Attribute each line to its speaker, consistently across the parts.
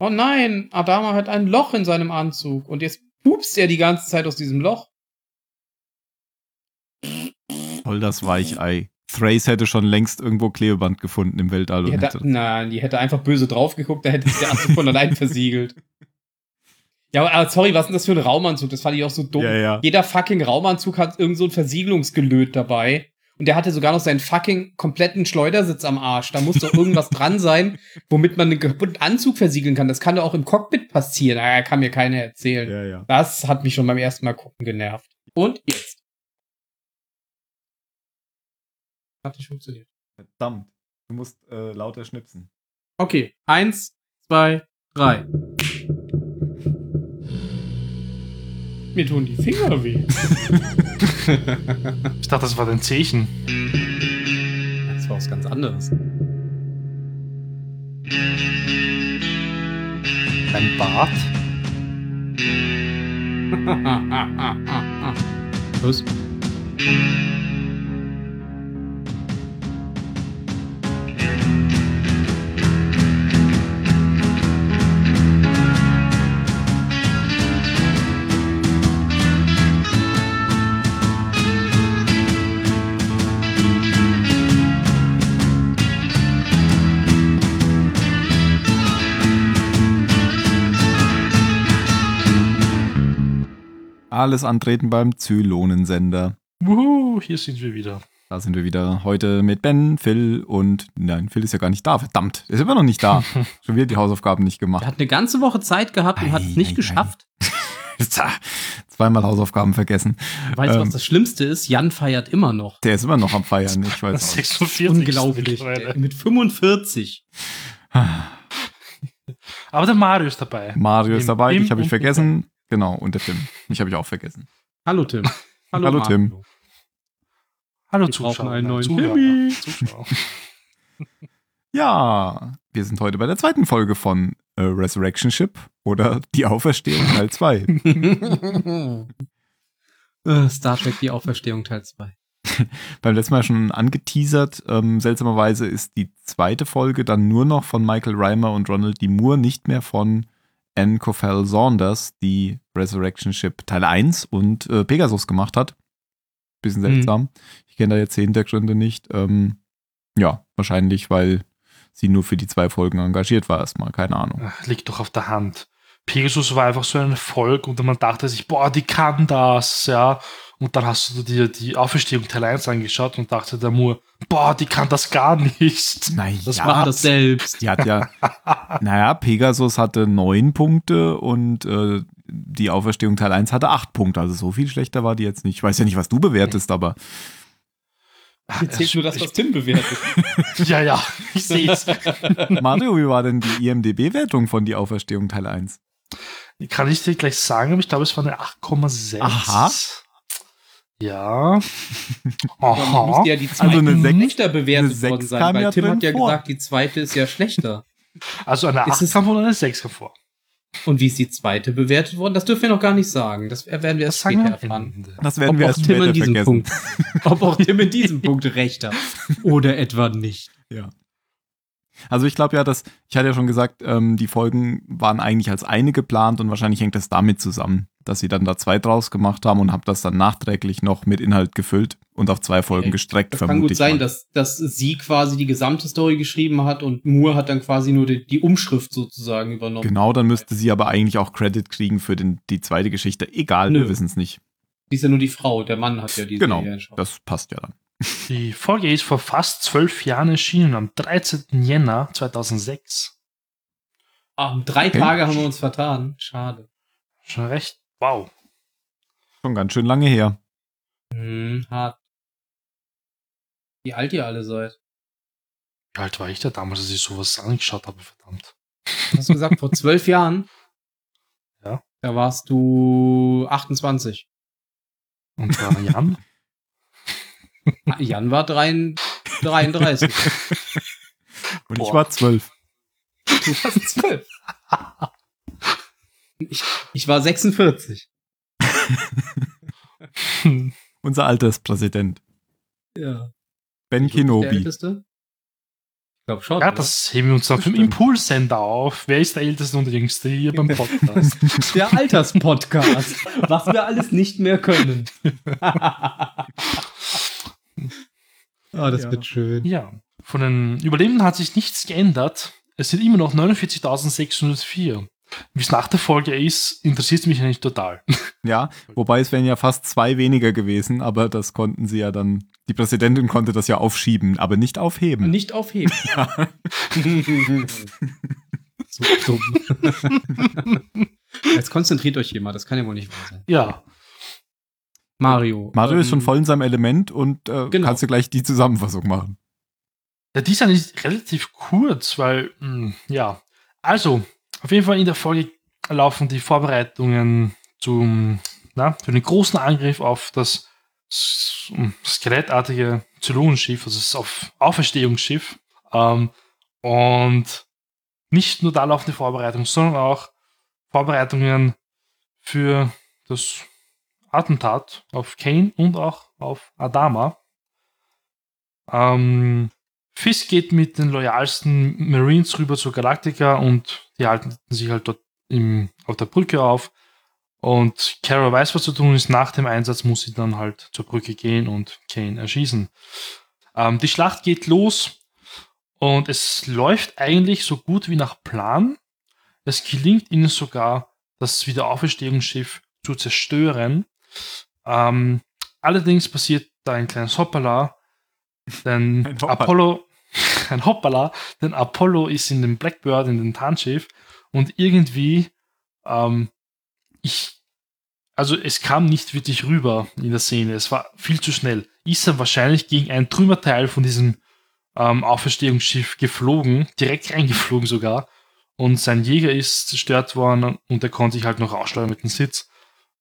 Speaker 1: Oh nein, Adama hat ein Loch in seinem Anzug und jetzt pupst er die ganze Zeit aus diesem Loch.
Speaker 2: Voll das Weichei. Thrace hätte schon längst irgendwo Klebeband gefunden im Weltall.
Speaker 1: Die hätte, nein, die hätte einfach böse drauf geguckt, da hätte sich der Anzug von allein versiegelt. Ja, aber- aber sorry, was ist denn das für ein Raumanzug? Das fand ich auch so dumm.
Speaker 2: Ja, ja.
Speaker 1: Jeder fucking Raumanzug hat irgend so ein Versiegelungsgelöt dabei. Und der hatte sogar noch seinen fucking kompletten Schleudersitz am Arsch. Da muss doch irgendwas dran sein, womit man einen kaputten Anzug versiegeln kann. Das kann doch auch im Cockpit passieren. Ah, kann mir keiner erzählen.
Speaker 2: Ja, ja.
Speaker 1: Das hat mich schon beim ersten Mal gucken genervt. Und jetzt. Hat nicht funktioniert.
Speaker 2: Verdammt. Du musst äh, lauter schnipsen.
Speaker 1: Okay, eins, zwei, drei. Mir tun die Finger weh.
Speaker 3: Ich dachte, das war dein Zeichen.
Speaker 1: Das war was ganz anderes.
Speaker 3: Dein Bart?
Speaker 1: Los.
Speaker 2: Alles antreten beim Zylonensender.
Speaker 3: Wuhu, hier sind wir wieder.
Speaker 2: Da sind wir wieder heute mit Ben, Phil und nein, Phil ist ja gar nicht da. Verdammt, er ist immer noch nicht da. Schon wieder die Hausaufgaben nicht
Speaker 1: Er
Speaker 2: gemacht.
Speaker 1: hat eine ganze Woche Zeit gehabt und hat es
Speaker 2: Ei,
Speaker 1: nicht
Speaker 2: ei,
Speaker 1: geschafft.
Speaker 2: Tja, Zweimal Hausaufgaben vergessen.
Speaker 1: Weißt du,
Speaker 2: Ähm.
Speaker 1: was das Schlimmste ist? Jan feiert immer noch.
Speaker 2: Der ist immer noch am Feiern. Ich weiß nicht.
Speaker 3: 46.
Speaker 1: Unglaublich.
Speaker 3: mittlerweile.
Speaker 1: Mit 45.
Speaker 3: Aber der Mario ist dabei.
Speaker 2: Mario ist dabei,
Speaker 3: Tim
Speaker 2: dich habe ich vergessen. Genau, und der Tim. Mich habe ich auch vergessen.
Speaker 1: Hallo Tim.
Speaker 2: Hallo,
Speaker 1: Marco.
Speaker 2: Tim.
Speaker 3: Hallo
Speaker 1: Wir
Speaker 3: Zuschauer.
Speaker 1: einen neuen
Speaker 3: Zuhörer,
Speaker 1: Timmy.
Speaker 3: Zuschauer.
Speaker 2: Ja, wir sind heute bei der zweiten Folge von äh, Resurrection Ship oder Die Auferstehung Teil 2.
Speaker 1: Äh, Star Trek Die Auferstehung Teil 2.
Speaker 2: Beim letzten Mal schon angeteasert. Ähm, seltsamerweise ist die zweite Folge dann nur noch von Michael Reimer und Ronald D. Moore, nicht mehr von Anne Coffell Saunders, die Resurrection Ship Teil 1 und äh, Pegasus gemacht hat. Bisschen
Speaker 1: Mhm.
Speaker 2: seltsam. Ich kenne da jetzt die Hintergründe nicht. Ähm, ja, wahrscheinlich, weil sie nur für die zwei Folgen engagiert war, erstmal. Keine Ahnung.
Speaker 3: Ach, Liegt doch auf der Hand. Pegasus war einfach so ein Erfolg und man dachte sich, boah, die kann das, ja. Und dann hast du dir die Auferstehung Teil 1 angeschaut und dachte der Moore, boah, die kann das gar nicht.
Speaker 2: Naja,
Speaker 1: Das macht das selbst.
Speaker 2: Die hat ja, naja, Pegasus hatte neun Punkte und äh, die Auferstehung Teil 1 hatte acht Punkte. Also so viel schlechter war die jetzt nicht. Ich weiß ja nicht, was du bewertest, aber
Speaker 1: Hier zählt nur das, was Tim bewertet.
Speaker 3: Ja, ja, ich sehe es.
Speaker 2: Mario, wie war denn die IMDB-Wertung von die Auferstehung Teil 1?
Speaker 3: Kann ich dir gleich sagen, aber ich glaube, es war eine 8,6.
Speaker 2: Aha.
Speaker 3: Ja. Aha.
Speaker 1: ja die zweite
Speaker 2: Also eine Sechs-
Speaker 1: schlechter bewertet
Speaker 2: eine Sechs
Speaker 1: worden sein, weil Tim hat ja
Speaker 2: vor.
Speaker 1: gesagt, die zweite ist ja schlechter.
Speaker 3: Also eine
Speaker 1: Ist
Speaker 3: 8
Speaker 1: es-
Speaker 3: kam von einer 6 hervor.
Speaker 1: Und wie ist die zweite bewertet worden? Das dürfen wir noch gar nicht sagen. Das werden wir erst
Speaker 3: sagen
Speaker 1: später erfahren.
Speaker 2: Das werden
Speaker 1: Ob
Speaker 2: wir
Speaker 1: auch
Speaker 2: erst
Speaker 1: Tim
Speaker 2: später
Speaker 1: in diesem
Speaker 2: vergessen.
Speaker 1: Punkt, ob auch Tim in diesem Punkt recht hat. Oder etwa nicht.
Speaker 2: Ja. Also ich glaube ja, dass, ich hatte ja schon gesagt, ähm, die Folgen waren eigentlich als eine geplant und wahrscheinlich hängt das damit zusammen, dass sie dann da zwei draus gemacht haben und habe das dann nachträglich noch mit Inhalt gefüllt und auf zwei Folgen
Speaker 1: Okay.
Speaker 2: gestreckt,
Speaker 1: Das kann gut
Speaker 2: ich
Speaker 1: sein,
Speaker 2: mal.
Speaker 1: dass, dass sie quasi die gesamte Story geschrieben hat und Moore hat dann quasi nur die, die Umschrift sozusagen übernommen.
Speaker 2: Genau, dann müsste sie aber eigentlich auch Credit kriegen für den, die zweite Geschichte. Egal,
Speaker 1: Nö.
Speaker 2: wir wissen es nicht.
Speaker 1: Die ist ja nur die Frau, der Mann hat ja die
Speaker 2: Genau, das passt ja dann.
Speaker 3: Die Folge ist vor fast zwölf Jahren erschienen, am 13. Jänner 2006.
Speaker 1: Ah, um drei
Speaker 2: Okay.
Speaker 1: Tage haben wir uns vertan. Schade.
Speaker 3: Schon recht, wow.
Speaker 2: Schon ganz schön lange her.
Speaker 1: Hm, hart. Wie alt ihr alle seid.
Speaker 3: Wie alt war ich da damals, als ich sowas angeschaut habe, verdammt.
Speaker 1: Hast du gesagt? Vor zwölf Jahren?
Speaker 3: Ja.
Speaker 1: Da warst du 28.
Speaker 3: Und war Jan?
Speaker 1: Ah, Jan war drein- 33.
Speaker 2: Und ich
Speaker 3: Boah.
Speaker 2: war zwölf.
Speaker 1: Du warst zwölf. Ich, ich war 46.
Speaker 2: Unser Alterspräsident.
Speaker 1: Ja.
Speaker 2: Ben
Speaker 1: bin Der
Speaker 2: Kenobi.
Speaker 1: Älteste? Ich glaube schon.
Speaker 3: Ja,
Speaker 1: oder?
Speaker 3: das heben wir uns dann vom Impulssender auf. Wer ist der Älteste und der Jüngste hier beim Podcast?
Speaker 1: der Alterspodcast. was wir alles nicht mehr können. oh, das
Speaker 3: Ja.
Speaker 1: wird schön.
Speaker 3: ja, von den Überlebenden hat sich nichts geändert. Es sind immer noch 49.604. Wie es nach der Folge ist, interessiert mich eigentlich total.
Speaker 2: Ja, wobei es wären ja fast zwei weniger gewesen, aber das konnten sie ja dann, die Präsidentin konnte das ja aufschieben, aber nicht aufheben.
Speaker 1: Nicht aufheben. so dumm. Jetzt konzentriert euch hier mal, das kann ja wohl nicht wahr sein.
Speaker 3: Ja,
Speaker 1: Mario.
Speaker 2: Mario ist schon
Speaker 1: ähm,
Speaker 2: voll in seinem Element und äh,
Speaker 1: Genau.
Speaker 2: kannst du gleich die Zusammenfassung machen.
Speaker 3: Ja, die ist eigentlich relativ kurz, weil, mh, ja. Also, auf jeden Fall in der Folge laufen die Vorbereitungen zum, na, für den großen Angriff auf das skelettartige Zylonenschiff, also das auf Auferstehungsschiff. Ähm, und nicht nur da laufen die Vorbereitungen, sondern auch Vorbereitungen für das Attentat auf Kane und auch auf Adama. Ähm, Fisk geht mit den loyalsten Marines rüber zur Galactica und die halten sich halt dort im, auf der Brücke auf. Und Kara weiß, was zu tun ist. Nach dem Einsatz muss sie dann halt zur Brücke gehen und Kane erschießen. Ähm, die Schlacht geht los und es läuft eigentlich so gut wie nach Plan. Es gelingt ihnen sogar, das Wiederauferstehungsschiff zu zerstören. Ähm, allerdings passiert da ein kleines Hoppala, denn
Speaker 2: Ein.
Speaker 3: Apollo, ein Hoppala, denn Apollo ist in dem Blackbird, in dem Tarnschiff. Und irgendwie, ähm, ich, also es kam nicht wirklich rüber in der Szene, es war viel zu schnell. Ist er wahrscheinlich gegen ein Trümmerteil von diesem ähm, Auferstehungsschiff geflogen, direkt reingeflogen sogar, und sein Jäger ist zerstört worden und er konnte sich halt noch aussteuern mit dem Sitz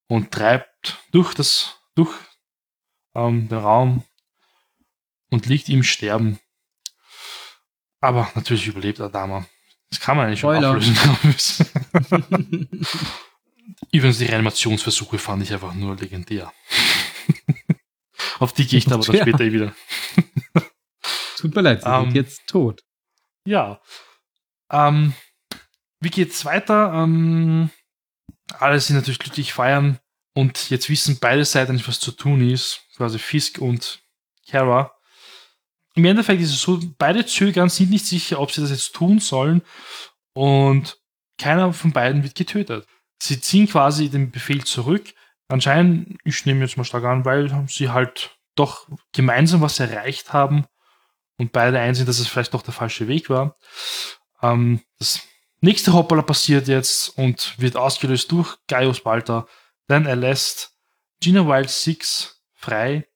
Speaker 3: und treibt durch das, durch ähm, den Raum und liegt im Sterben. Aber natürlich überlebt Adama. Das kann man eigentlich schon
Speaker 1: Spoiler.
Speaker 3: Übrigens, die Reanimationsversuche fand ich einfach nur legendär. Auf die gehe ich dann aber dann
Speaker 1: Ja.
Speaker 3: später eh wieder.
Speaker 1: Tut mir leid, sie
Speaker 3: Ähm,
Speaker 1: sind jetzt tot.
Speaker 3: Ja. Ähm, wie geht's weiter? Ähm, alle sind natürlich glücklich feiern und jetzt wissen beide Seiten nicht, was zu tun ist. Quasi Fisk und Kara. Im Endeffekt ist es so, beide zögern, sind nicht sicher, ob sie das jetzt tun sollen und keiner von beiden wird getötet. Sie ziehen quasi den Befehl zurück. Anscheinend, ich nehme jetzt mal stark an, weil sie halt doch gemeinsam was erreicht haben und beide einsehen, dass es vielleicht doch der falsche Weg war. Ähm, das nächste Hoppala passiert jetzt und wird ausgelöst durch Gaius Balta, denn er lässt Gina Wild Six frei.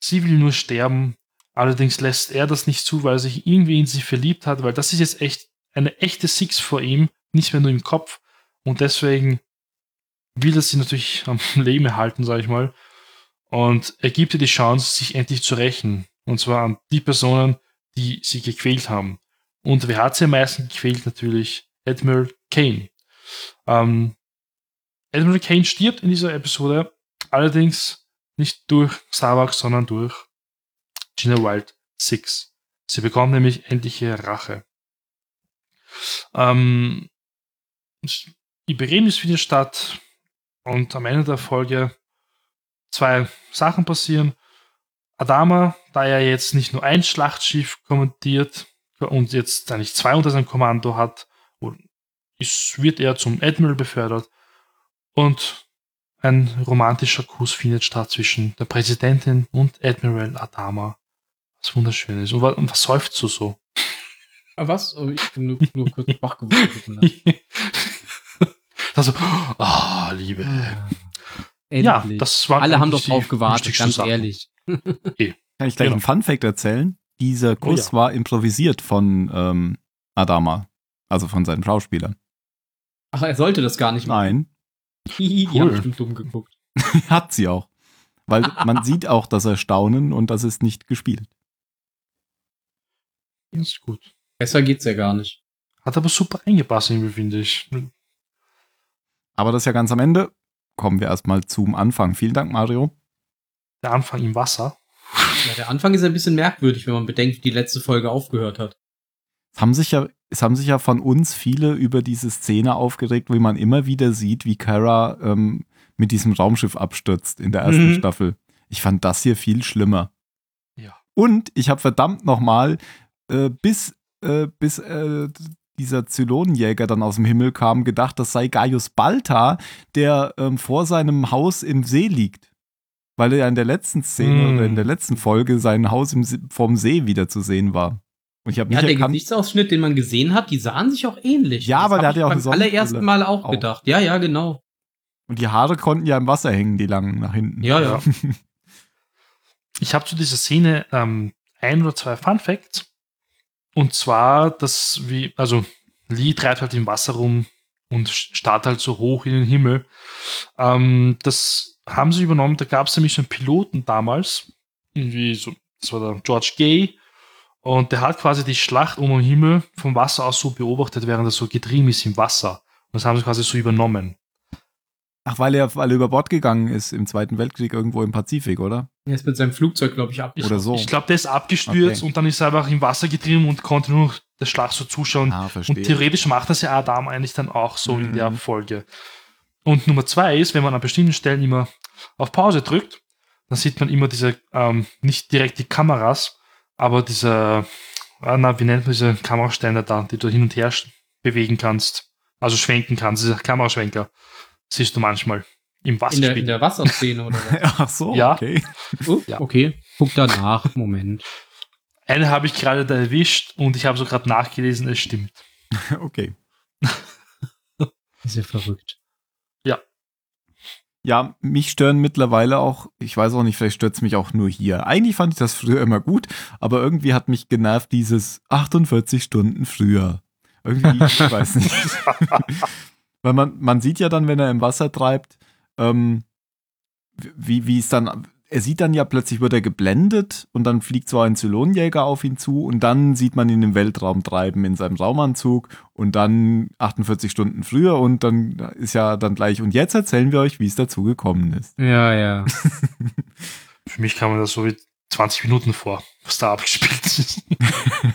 Speaker 3: Sie will nur sterben, allerdings lässt er das nicht zu, weil er sich irgendwie in sie verliebt hat, weil das ist jetzt echt eine echte Six vor ihm, nicht mehr nur im Kopf und deswegen will er sie natürlich am Leben erhalten, sag ich mal. Und er gibt ihr die Chance, sich endlich zu rächen. Und zwar an die Personen, die sie gequält haben. Und wer hat sie am meisten gequält? Natürlich Admiral Kane. Ähm, Admiral Kane stirbt in dieser Episode, allerdings nicht durch Starbuck, sondern durch Gina Wild 6. Sie bekommt nämlich endliche Rache. Ähm, ihr Begräbnis findet statt und am Ende der Folge zwei Sachen passieren. Adama, da er jetzt nicht nur ein Schlachtschiff kommandiert und jetzt eigentlich zwei unter seinem Kommando hat, ist, wird er zum Admiral befördert und ein romantischer Kuss findet statt zwischen der Präsidentin und Admiral Adama. Was wunderschön ist. Und was, und was seufzt du so?
Speaker 1: Ah, was? Oh, ich bin nur, nur kurz wach geworden.
Speaker 3: also, ah, Liebe.
Speaker 1: Endlich.
Speaker 3: Ja, das war
Speaker 1: Alle haben doch
Speaker 3: die
Speaker 1: drauf gewartet, ganz
Speaker 3: Sachen.
Speaker 1: ehrlich.
Speaker 2: Kann ich gleich
Speaker 3: Genau.
Speaker 2: einen Fun-Fact erzählen? Dieser Kuss
Speaker 3: ja.
Speaker 2: war improvisiert von ähm, Adama, also von seinem Schauspieler.
Speaker 1: Ach, er sollte das gar nicht machen.
Speaker 2: Nein,
Speaker 1: Die
Speaker 3: Cool.
Speaker 1: haben bestimmt dumm geguckt.
Speaker 2: hat sie auch. Weil man sieht auch, dass er staunen und das ist nicht gespielt.
Speaker 3: Ist gut.
Speaker 1: Besser geht's ja gar nicht.
Speaker 3: Hat aber super eingepasst, irgendwie, finde ich.
Speaker 2: Aber das ist ja ganz am Ende. Kommen wir erstmal zum Anfang. Vielen Dank, Mario.
Speaker 3: Der Anfang im Wasser.
Speaker 1: Ja, der Anfang ist ein bisschen merkwürdig, wenn man bedenkt, wie die letzte Folge aufgehört hat.
Speaker 2: Es haben sich ja, es haben sich ja von uns viele über diese Szene aufgeregt, wie man immer wieder sieht, wie Kara ähm, mit diesem Raumschiff abstürzt in der ersten
Speaker 1: Mhm.
Speaker 2: Staffel. Ich fand das hier viel schlimmer.
Speaker 3: Ja.
Speaker 2: Und ich habe verdammt nochmal, äh, bis, äh, bis äh, dieser Zylonenjäger dann aus dem Himmel kam, gedacht, das sei Gaius Balta, der ähm, vor seinem Haus im See liegt. Weil er ja in der letzten Szene
Speaker 3: Mm.
Speaker 2: oder in der letzten Folge sein Haus im See, vorm See wieder zu sehen war. Und ich habe
Speaker 1: Ja,
Speaker 2: nicht
Speaker 1: der
Speaker 2: erkannt,
Speaker 1: Gesichtsausschnitt, den man gesehen hat, die sahen sich auch ähnlich.
Speaker 2: Ja,
Speaker 1: Das
Speaker 2: aber der hatte ja auch
Speaker 1: beim allerersten Mal auch,
Speaker 2: Auch.
Speaker 1: gedacht. Ja, ja, genau.
Speaker 2: und die Haare konnten ja im Wasser hängen, die langen nach hinten.
Speaker 1: Ja, ja.
Speaker 3: Ich habe zu dieser Szene ähm, ein oder zwei Fun Facts. Und zwar, dass wie, also Lee treibt halt im Wasser rum und starrt halt so hoch in den Himmel. Ähm, das haben sie übernommen, da gab es nämlich einen Piloten damals, irgendwie so, das war der George Gay, und der hat quasi die Schlacht um den Himmel vom Wasser aus so beobachtet, während er so getrieben ist im Wasser. Und das haben sie quasi so übernommen.
Speaker 2: Ach, weil er, weil er über Bord gegangen ist im Zweiten Weltkrieg irgendwo im Pazifik, oder?
Speaker 1: Er ist mit seinem Flugzeug, glaube ich, ab.
Speaker 3: Ich,
Speaker 2: Oder so.
Speaker 3: Ich glaube, der ist abgestürzt
Speaker 2: Okay.
Speaker 3: und dann ist er einfach im Wasser getrieben und konnte nur noch der Schlacht so zuschauen.
Speaker 2: Ah,
Speaker 3: Und theoretisch macht das ja Adam eigentlich dann auch so in
Speaker 2: Mhm.
Speaker 3: der Folge. Und Nummer zwei ist, wenn man an bestimmten Stellen immer auf Pause drückt, dann sieht man immer diese, ähm, nicht direkt die Kameras, aber diese, ah, na, wie nennt man diese Kameraständer da, die du hin und her bewegen kannst, also schwenken kannst, diese Kameraschwenker, siehst du manchmal im
Speaker 1: In der, in der Wasserszene oder was?
Speaker 2: Ach so,
Speaker 3: Ja.
Speaker 2: okay.
Speaker 1: Oh,
Speaker 3: Ja.
Speaker 1: Okay, guck danach. Moment.
Speaker 3: Eine habe ich gerade da erwischt und ich habe so gerade nachgelesen, es stimmt.
Speaker 2: okay.
Speaker 1: Ist ja verrückt.
Speaker 2: Ja, mich stören mittlerweile auch, ich weiß auch nicht, vielleicht stört es mich auch nur hier. Eigentlich fand ich das früher immer gut, aber irgendwie hat mich genervt dieses 48 Stunden früher. Irgendwie, ich weiß nicht. Weil man, man sieht ja dann, wenn er im Wasser treibt, ähm, wie, wie es dann, er sieht dann ja plötzlich, wird er geblendet und dann fliegt so ein Zylonenjäger auf ihn zu und dann sieht man ihn im Weltraum treiben in seinem Raumanzug und dann 48 Stunden früher und dann ist ja dann gleich, und jetzt erzählen wir euch, wie es dazu gekommen ist.
Speaker 1: Ja, ja.
Speaker 3: Für mich kam mir das so wie 20 Minuten vor, was da abgespielt ist.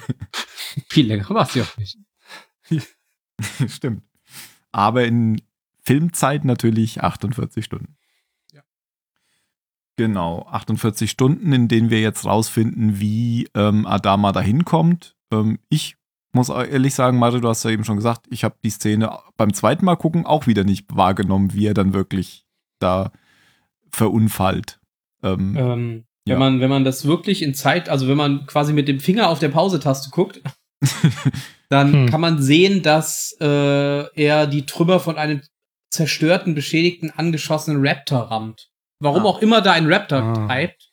Speaker 1: Viel länger war es ja auch nicht.
Speaker 2: Stimmt. Aber in Filmzeit natürlich 48 Stunden.
Speaker 1: Ja.
Speaker 2: Genau, 48 Stunden, in denen wir jetzt rausfinden, wie ähm, Adama dahin kommt. Ähm, ich muss auch ehrlich sagen, Mario, du hast ja eben schon gesagt, ich habe die Szene beim zweiten Mal gucken auch wieder nicht wahrgenommen, wie er dann wirklich da verunfallt. Ähm,
Speaker 1: Ähm,
Speaker 2: Ja.
Speaker 1: wenn, man, wenn man das wirklich in Zeit, also wenn man quasi mit dem Finger auf der Pause-Taste guckt, dann
Speaker 3: Hm.
Speaker 1: kann man sehen, dass äh, er die Trümmer von einem zerstörten, beschädigten, angeschossenen Raptor rammt. Warum
Speaker 2: Ah.
Speaker 1: auch immer da ein Raptor
Speaker 3: Ah.
Speaker 1: treibt.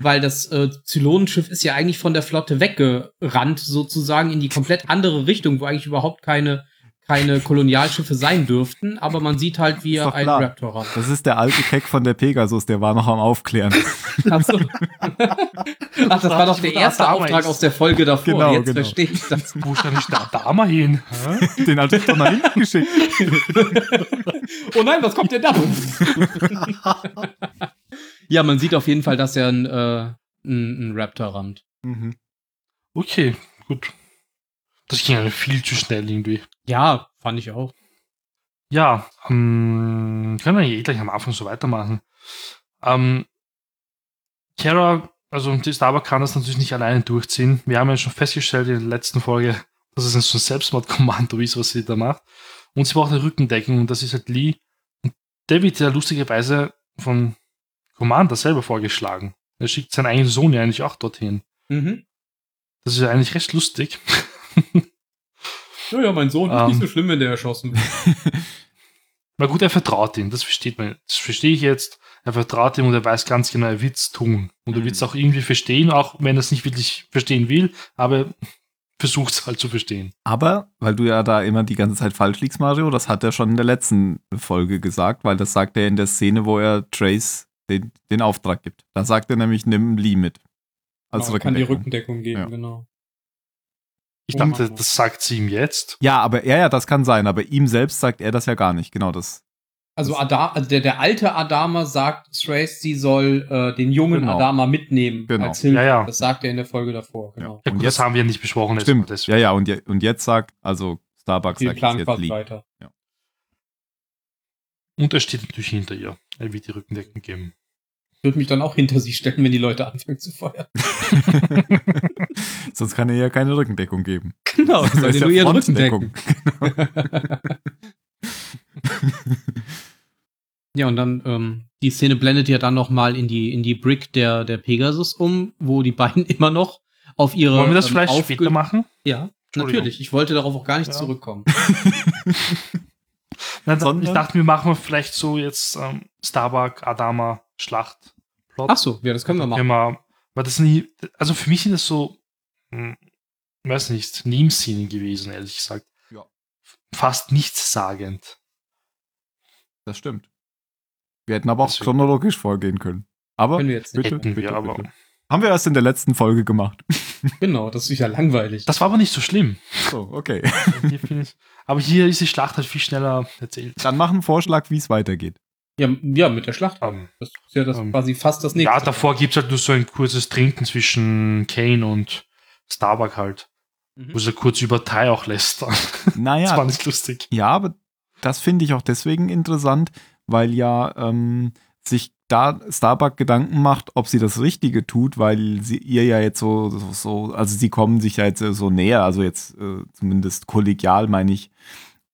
Speaker 1: Weil das äh, Zylonenschiff ist ja eigentlich von der Flotte weggerannt, sozusagen in die komplett andere Richtung, wo eigentlich überhaupt keine, keine Kolonialschiffe sein dürften. Aber man sieht halt, wie er
Speaker 2: klar.
Speaker 1: Raptor rammt.
Speaker 2: das ist der alte Keck von der Pegasus, der war noch am Aufklären.
Speaker 1: Ach, so. Ach, das war doch der erste Auftrag aus der Folge davor.
Speaker 2: Genau,
Speaker 1: Jetzt
Speaker 2: genau.
Speaker 1: verstehe ich das.
Speaker 3: Wo ist eigentlich der Adama hin?
Speaker 2: Den hatte ich doch nach hinten geschickt.
Speaker 1: Oh nein, was kommt denn da? ja, man sieht auf jeden Fall, dass er einen, äh, einen, einen Raptor rammt.
Speaker 2: Mhm.
Speaker 3: Okay, gut. Das ging ja viel zu schnell irgendwie.
Speaker 1: Ja, fand ich auch.
Speaker 3: Ja, ähm, können wir eh gleich am Anfang so weitermachen. Ähm, Kara, also die Starbuck kann das natürlich nicht alleine durchziehen. Wir haben ja schon festgestellt in der letzten Folge, dass es ein so ein Selbstmordkommando ist, was sie da macht. Und sie braucht eine Rückendeckung und das ist halt Lee. Und der wird ja lustigerweise von Commander selber vorgeschlagen. Er schickt seinen eigenen Sohn ja eigentlich auch dorthin.
Speaker 1: Mhm.
Speaker 3: Das ist ja eigentlich recht lustig.
Speaker 1: Naja, mein Sohn ist
Speaker 3: Ähm.
Speaker 1: nicht so schlimm, wenn der erschossen wird.
Speaker 3: Na gut, er vertraut ihm, das versteht man. Das verstehe ich jetzt. Er vertraut ihm und er weiß ganz genau, er wird es tun. Und er
Speaker 2: Mhm.
Speaker 3: wird es auch irgendwie verstehen, auch wenn er es nicht wirklich verstehen will, aber versucht es halt zu verstehen.
Speaker 2: Aber, weil du ja da immer die ganze Zeit falsch liegst, Mario, das hat er schon in der letzten Folge gesagt, weil das sagt er in der Szene, wo er Trace den, den Auftrag gibt. Da sagt er nämlich, nimm Lee mit. Als
Speaker 1: Man kann die
Speaker 2: Rückendeckung.
Speaker 1: Rückendeckung geben,
Speaker 2: Ja.
Speaker 1: genau.
Speaker 3: Ich dachte,
Speaker 1: Mann.
Speaker 3: das sagt sie ihm jetzt.
Speaker 2: Ja, aber ja, ja, das kann sein, aber ihm selbst sagt er das ja gar nicht. Genau das.
Speaker 1: Also, Ada also der, der alte Adama sagt, Thrace, sie soll äh, den jungen
Speaker 2: Genau.
Speaker 1: Adama mitnehmen
Speaker 2: Genau.
Speaker 1: als Hilfe.
Speaker 3: Ja, ja.
Speaker 1: Das sagt er in der Folge davor, genau.
Speaker 3: Ja,
Speaker 2: Und
Speaker 3: gut,
Speaker 2: jetzt-
Speaker 3: das haben wir nicht besprochen. jetzt
Speaker 2: Stimmt.
Speaker 3: deswegen.
Speaker 2: Ja, ja, und, je, und jetzt sagt, also Starbucks sagt
Speaker 1: planen
Speaker 2: jetzt Lee.
Speaker 1: weiter.
Speaker 3: Und er steht natürlich hinter ihr. Er wird die Rückendeckung geben.
Speaker 1: Ich würde mich dann auch hinter sie stellen, wenn die Leute anfangen zu feuern.
Speaker 2: Sonst kann er ja keine Rückendeckung geben.
Speaker 1: Genau,
Speaker 2: Das
Speaker 1: soll
Speaker 2: ja
Speaker 1: nur ihren Rücken decken. ja, und dann, ähm, die Szene blendet ja dann noch mal in die, in die Brick der, der Pegasus um, wo die beiden immer noch auf ihre.
Speaker 3: Wollen wir das
Speaker 1: ähm,
Speaker 3: vielleicht später machen?
Speaker 1: Ja, natürlich. Ich wollte darauf auch gar nicht
Speaker 3: Ja.
Speaker 1: zurückkommen.
Speaker 2: Sondern-
Speaker 3: ich dachte, wir machen vielleicht so jetzt ähm, Starbuck, Adama, Schlacht. Plot.
Speaker 1: Ach so, ja, das können wir machen.
Speaker 3: Immer, weil das nie, also für mich sind das so, hm, weiß nicht, Meme-Szenen gewesen, ehrlich gesagt.
Speaker 2: Ja.
Speaker 3: Fast nichtssagend.
Speaker 2: Das stimmt. Wir hätten aber auch
Speaker 3: Deswegen-
Speaker 2: chronologisch vorgehen können. Aber
Speaker 1: Können wir jetzt nicht.
Speaker 2: bitte,
Speaker 3: Hätten
Speaker 2: bitte,
Speaker 3: wir, aber
Speaker 2: bitte. Haben wir erst in der letzten Folge gemacht.
Speaker 1: Genau, das ist ja langweilig.
Speaker 3: das war aber nicht so schlimm.
Speaker 2: So, okay.
Speaker 3: Aber hier ist die Schlacht halt viel schneller erzählt.
Speaker 2: Dann mach einen Vorschlag, wie es weitergeht.
Speaker 1: Ja, ja, mit der Schlacht.
Speaker 3: Ähm,
Speaker 1: Das ist ja das
Speaker 3: Ähm,
Speaker 1: quasi fast das nächste.
Speaker 3: ja, davor gibt es halt nur so ein kurzes Trinken zwischen Kane und Starbuck halt.
Speaker 1: Mhm.
Speaker 3: Wo sie kurz über Thai auch lästern. Das
Speaker 2: Naja,
Speaker 3: war nicht lustig.
Speaker 2: Ja, aber das finde ich auch deswegen interessant, weil ja ähm, sich da Starbuck Gedanken macht, ob sie das Richtige tut, weil sie ihr ja jetzt so, so, so also sie kommen sich ja jetzt so näher, also jetzt äh, zumindest kollegial meine ich.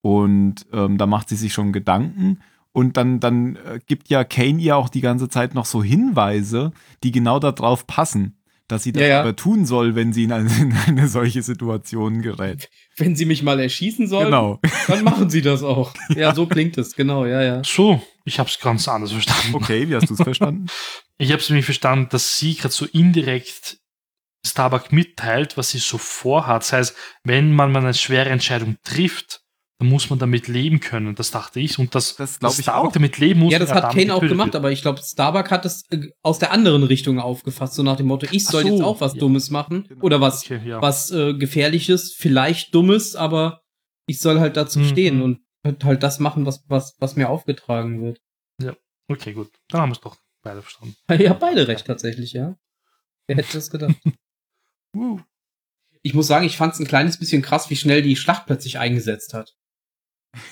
Speaker 2: Und ähm, da macht sie sich schon Gedanken. Und dann, dann äh, gibt ja Kane ihr auch die ganze Zeit noch so Hinweise, die genau darauf passen, dass sie das
Speaker 1: Ja, ja.
Speaker 2: aber tun soll, wenn sie in eine, in eine solche Situation gerät.
Speaker 1: Wenn sie mich mal erschießen sollen,
Speaker 2: Genau.
Speaker 1: dann machen sie das auch. Ja, so klingt es, genau, ja, ja.
Speaker 3: So, ich habe es ganz anders verstanden.
Speaker 2: Okay, wie hast du es verstanden?
Speaker 3: Ich habe es nämlich verstanden, dass sie gerade so indirekt Starbuck mitteilt, was sie so vorhat. Das heißt, wenn man mal eine schwere Entscheidung trifft, dann muss man damit leben können. Das dachte ich. Und das,
Speaker 2: Das ich
Speaker 3: Starbuck
Speaker 2: auch.
Speaker 3: damit leben muss.
Speaker 1: Ja, das hat Kane auch gemacht,
Speaker 3: wird.
Speaker 1: aber ich glaube, Starbuck hat das äh, aus der anderen Richtung aufgefasst, so nach dem Motto, ich soll
Speaker 3: so,
Speaker 1: jetzt auch was
Speaker 3: ja.
Speaker 1: Dummes machen.
Speaker 2: Genau.
Speaker 1: Oder was,
Speaker 3: Okay, ja.
Speaker 1: was äh, Gefährliches, vielleicht Dummes, aber ich soll halt dazu
Speaker 3: Mhm.
Speaker 1: stehen und halt- halt das machen, was, was, was mir aufgetragen wird.
Speaker 3: Okay, gut. Dann haben wir es doch beide verstanden.
Speaker 1: Ja, beide recht tatsächlich, ja. Wer hätte das gedacht?
Speaker 3: Uh.
Speaker 1: Ich muss sagen, ich fand es ein kleines bisschen krass, wie schnell die Schlacht plötzlich eingesetzt hat.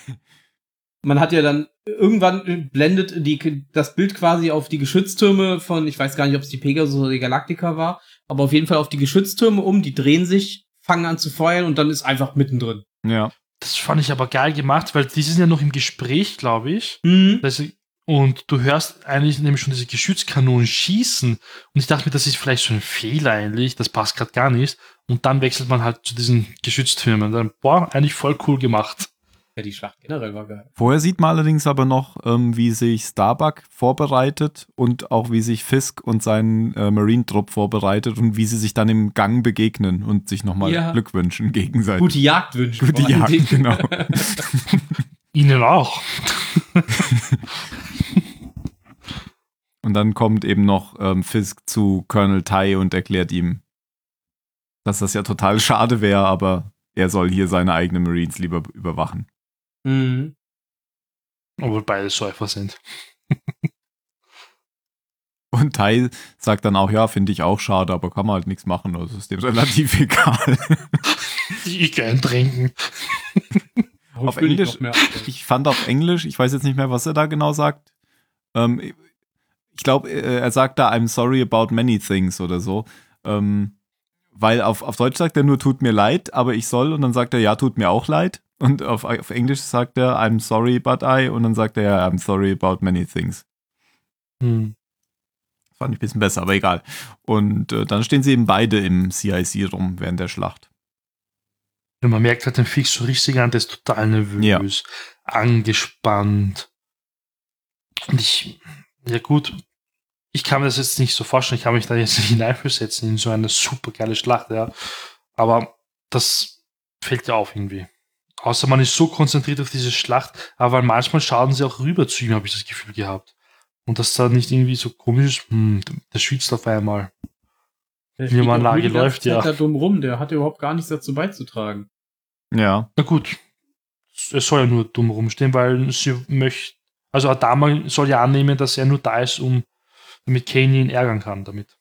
Speaker 1: Man hat ja dann irgendwann äh, blendet die, das Bild quasi auf die Geschütztürme von, ich weiß gar nicht, ob es die Pegasus oder die Galactica war, aber auf jeden Fall auf die Geschütztürme um, die drehen sich, fangen an zu feuern und dann ist einfach mittendrin.
Speaker 2: Ja.
Speaker 3: Das fand ich aber geil gemacht, weil die sind ja noch im Gespräch, glaube ich.
Speaker 1: Mhm.
Speaker 3: Das, und du hörst eigentlich nämlich schon diese Geschützkanonen schießen. Und ich dachte mir, das ist vielleicht so ein Fehler eigentlich, das passt gerade gar nicht. Und dann wechselt man halt zu diesen Geschütztürmen. Dann, boah, eigentlich voll cool gemacht.
Speaker 1: Ja, die Schlacht generell war geil.
Speaker 2: Vorher sieht man allerdings aber noch, ähm, wie sich Starbuck vorbereitet und auch wie sich Fisk und sein äh, Marine-Trupp vorbereitet und wie sie sich dann im Gang begegnen und sich nochmal
Speaker 1: Ja.
Speaker 2: Glück wünschen gegenseitig.
Speaker 1: Gute Jagd wünschen.
Speaker 2: Gute Jagd,
Speaker 1: Dingen.
Speaker 2: genau.
Speaker 3: Ihnen auch.
Speaker 2: Und dann kommt eben noch ähm, Fisk zu Colonel Tai und erklärt ihm, dass das ja total schade wäre, aber er soll hier seine eigenen Marines lieber überwachen.
Speaker 1: Mhm.
Speaker 3: Obwohl beide Säufer sind.
Speaker 2: Und Tai sagt dann auch, ja, finde ich auch schade, aber kann man halt nichts machen. Also ist dem relativ egal.
Speaker 3: Ich kann trinken.
Speaker 2: Auf
Speaker 1: ich
Speaker 2: Englisch-
Speaker 1: mehr.
Speaker 2: Ich fand auf Englisch, ich weiß jetzt nicht mehr, was er da genau sagt. Ähm, ich glaube, er sagt da, I'm sorry about many things oder so. Ähm, weil auf, auf Deutsch sagt er nur, tut mir leid, aber ich soll. Und dann sagt er, ja, tut mir auch leid. Und auf, auf Englisch sagt er, I'm sorry but I. Und dann sagt er, ja, I'm sorry about many things.
Speaker 3: Hm.
Speaker 2: Fand ich ein bisschen besser, aber egal. Und äh, dann stehen sie eben beide im CIC rum während der Schlacht.
Speaker 3: Ja, man merkt halt den Fix so richtig an, der ist total nervös, angespannt. Und ich, ja gut, ich kann mir das jetzt nicht so vorstellen, ich kann mich da jetzt nicht hineinversetzen in so eine super geile Schlacht, ja. Aber das fällt ja auf irgendwie. Außer man ist so konzentriert auf diese Schlacht, aber manchmal schauen sie auch rüber zu ihm, habe ich das Gefühl gehabt. Und das da nicht irgendwie so komisch ist, hm, der schwitzt auf einmal.
Speaker 1: Der
Speaker 3: Klimaanlage
Speaker 1: nur die ganze
Speaker 3: läuft, ja.
Speaker 1: Da dumm rum, der hat überhaupt gar nichts dazu beizutragen.
Speaker 2: Ja.
Speaker 3: Na gut, er soll ja nur dumm rumstehen, weil sie möchte, Also Adama soll ja annehmen, dass er nur da ist, um damit Kane ihn ärgern kann damit.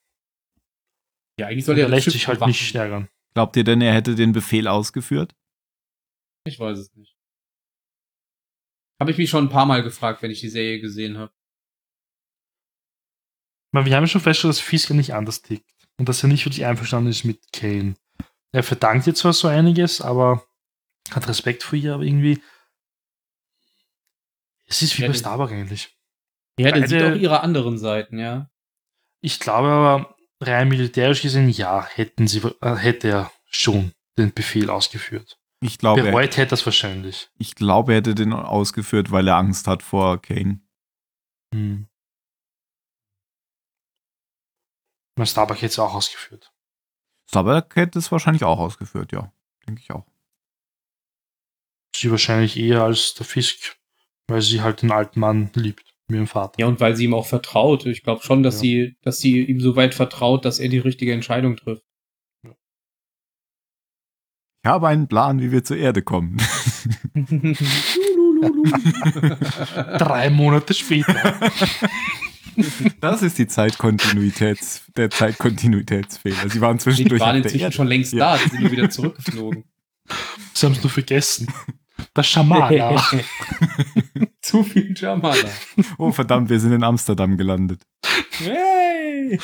Speaker 1: Ja, eigentlich
Speaker 3: Und
Speaker 1: soll
Speaker 3: er
Speaker 1: er
Speaker 3: lässt sich halt nicht ärgern.
Speaker 2: Glaubt ihr denn, er hätte den Befehl ausgeführt?
Speaker 1: Ich weiß es nicht. Habe ich mich schon ein paar Mal gefragt, wenn ich die Serie gesehen habe.
Speaker 3: Wir haben ja schon festgestellt, dass Fisker nicht anders tickt. Und dass er nicht wirklich einverstanden ist mit Kane. Er verdankt ihr zwar so einiges, aber hat Respekt vor ihr, aber irgendwie. Es ist wie
Speaker 1: Ja,
Speaker 3: bei Starbuck eigentlich.
Speaker 1: Ja, der sieht auch ihre anderen Seiten, ja.
Speaker 3: Ich glaube aber, rein militärisch gesehen, ja, hätten sie, äh, hätte er schon den Befehl ausgeführt.
Speaker 2: Ich glaube, er,
Speaker 3: Bereut hätte das wahrscheinlich.
Speaker 2: ich glaube, er hätte den ausgeführt, weil er Angst hat vor Kane.
Speaker 3: Hm. Mein Starbuck hätte es auch ausgeführt.
Speaker 2: Starbuck hätte es wahrscheinlich auch ausgeführt, ja. Denke ich auch.
Speaker 3: Sie wahrscheinlich eher als der Fisk, weil sie halt den alten Mann liebt, wie ihren Vater.
Speaker 1: Ja, und weil sie ihm auch vertraut. Ich glaube schon, dass
Speaker 3: Ja.
Speaker 1: sie, dass sie ihm so weit vertraut, dass er die richtige Entscheidung trifft.
Speaker 2: Ich habe einen Plan, wie wir zur Erde kommen.
Speaker 3: Drei Monate später.
Speaker 2: Das ist die Zeitkontinuitäts, der Zeitkontinuitätsfehler. Sie waren
Speaker 1: Die
Speaker 2: zwischendurch
Speaker 1: waren
Speaker 2: auf der
Speaker 1: inzwischen
Speaker 2: Erde.
Speaker 1: schon längst
Speaker 2: Ja.
Speaker 1: da, die sind nur wieder zurückgeflogen.
Speaker 3: Sie haben es nur vergessen. Der Schamana.
Speaker 1: Zu viel Jamala.
Speaker 2: Oh verdammt, wir sind in Amsterdam gelandet.
Speaker 1: Hey!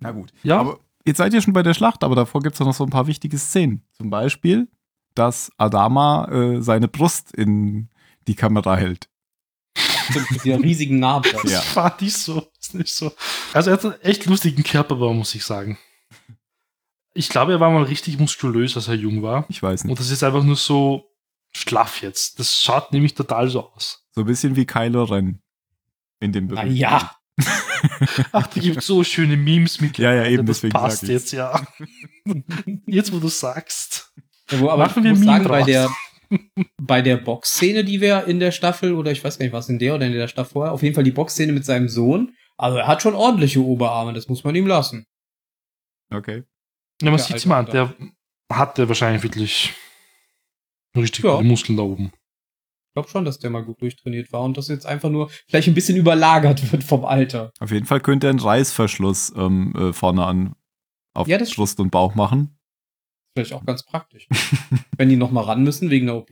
Speaker 2: Na gut.
Speaker 3: Ja,
Speaker 2: Aber jetzt seid ihr schon bei der Schlacht, aber davor gibt es noch so ein paar wichtige Szenen. Zum Beispiel, dass Adama äh, seine Brust in die Kamera hält.
Speaker 1: Mit dieser riesigen Narbe.
Speaker 2: Ja.
Speaker 3: das war nicht so. Ist nicht so. Also er hat einen echt lustigen Körperbau, muss ich sagen. Ich glaube, er war mal richtig muskulös, als er jung war.
Speaker 2: Ich weiß nicht.
Speaker 3: Und das ist einfach nur so schlaff jetzt. Das schaut nämlich total so aus.
Speaker 2: So ein bisschen wie Kylo Ren. In dem
Speaker 1: Na
Speaker 2: Bericht.
Speaker 1: ja.
Speaker 3: Ach, da gibt so schöne Memes mit.
Speaker 2: Ja, ja, eben,
Speaker 3: Das
Speaker 2: deswegen
Speaker 3: passt jetzt, ja. Jetzt, wo du sagst.
Speaker 1: Ja, wo, aber
Speaker 3: Machen
Speaker 1: ich
Speaker 3: wir
Speaker 1: muss
Speaker 3: Meme
Speaker 1: sagen, bei der, bei der Boxszene, die wir in der Staffel, oder ich weiß gar nicht, was in der oder in der Staffel vorher, auf jeden Fall die Boxszene mit seinem Sohn. Also er hat schon ordentliche Oberarme, das muss man ihm lassen.
Speaker 2: Okay.
Speaker 3: Ja, man sieht ihm an,
Speaker 1: alte
Speaker 3: der hatte wahrscheinlich wirklich richtig
Speaker 1: Ja.
Speaker 3: viele Muskeln da oben.
Speaker 1: Ich glaube schon, dass der mal gut durchtrainiert war und das jetzt einfach nur vielleicht ein bisschen überlagert wird vom Alter.
Speaker 2: Auf jeden Fall könnte er einen Reißverschluss ähm, äh, vorne an auf
Speaker 1: Ja, das
Speaker 2: Brust und Bauch machen.
Speaker 1: Vielleicht auch ganz praktisch. Wenn die noch mal ran müssen wegen der OP.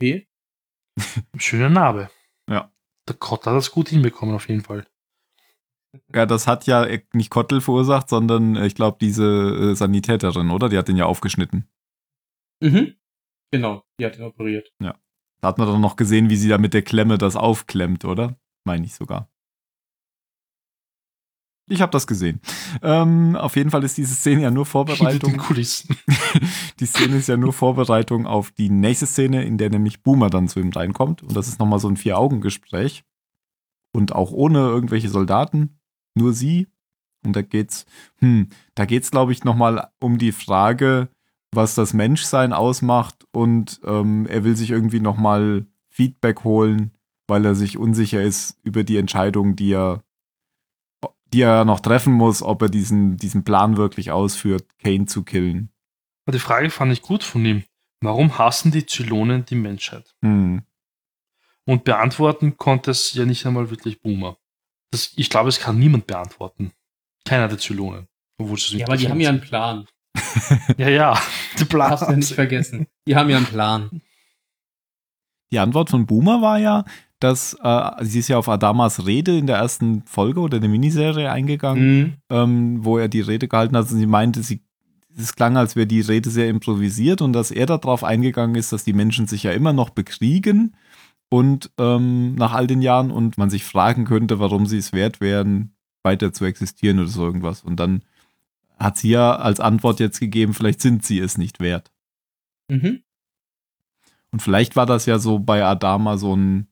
Speaker 3: Schöne Narbe.
Speaker 2: Ja.
Speaker 3: Der Kott hat das gut hinbekommen, auf jeden Fall.
Speaker 2: Ja, das hat ja nicht Kottel verursacht, sondern äh, ich glaube diese äh, Sanitäterin, oder? Die hat den ja aufgeschnitten.
Speaker 1: Mhm. Genau, die hat ihn operiert.
Speaker 2: Da hat man dann noch gesehen, wie sie da mit der Klemme das aufklemmt, oder? Meine ich sogar. Ich habe das gesehen. Ähm, auf jeden Fall ist diese Szene ja nur Vorbereitung.
Speaker 3: den Kulissen.
Speaker 2: die Szene ist ja nur Vorbereitung auf die nächste Szene, in der nämlich Boomer dann zu ihm reinkommt. Und das ist nochmal so ein Vier-Augen-Gespräch. Und auch ohne irgendwelche Soldaten. Nur sie. Und da geht's, hm, da geht's, glaube ich, nochmal um die Frage, was das Menschsein ausmacht. Und ähm, er will sich irgendwie nochmal Feedback holen, weil er sich unsicher ist über die Entscheidung, die er, die er noch treffen muss, ob er diesen, diesen Plan wirklich ausführt, Kane zu killen.
Speaker 3: Aber die Frage fand ich gut von ihm. Warum hassen die Zylonen die Menschheit?
Speaker 2: Hm.
Speaker 3: Und beantworten konnte es ja nicht einmal wirklich Boomer. Das, ich glaube, es kann niemand beantworten. Keiner der Zylonen. Obwohl sie so
Speaker 1: Ja, aber die haben ja einen Plan.
Speaker 3: Ja, ja. Die Plan.
Speaker 1: Darfst du ja nicht vergessen. Die haben ja einen Plan.
Speaker 2: Die Antwort von Boomer war ja, dass äh, sie ist ja auf Adamas Rede in der ersten Folge oder der Miniserie eingegangen,
Speaker 1: Mhm.
Speaker 2: ähm, wo er die Rede gehalten hat und sie meinte, sie, es klang, als wäre die Rede sehr improvisiert und dass er darauf eingegangen ist, dass die Menschen sich ja immer noch bekriegen und ähm, nach all den Jahren und man sich fragen könnte, warum sie es wert wären, weiter zu existieren oder so irgendwas. Und dann hat sie ja als Antwort jetzt gegeben, vielleicht sind sie es nicht wert.
Speaker 1: Mhm.
Speaker 2: Und vielleicht war das ja so bei Adama so ein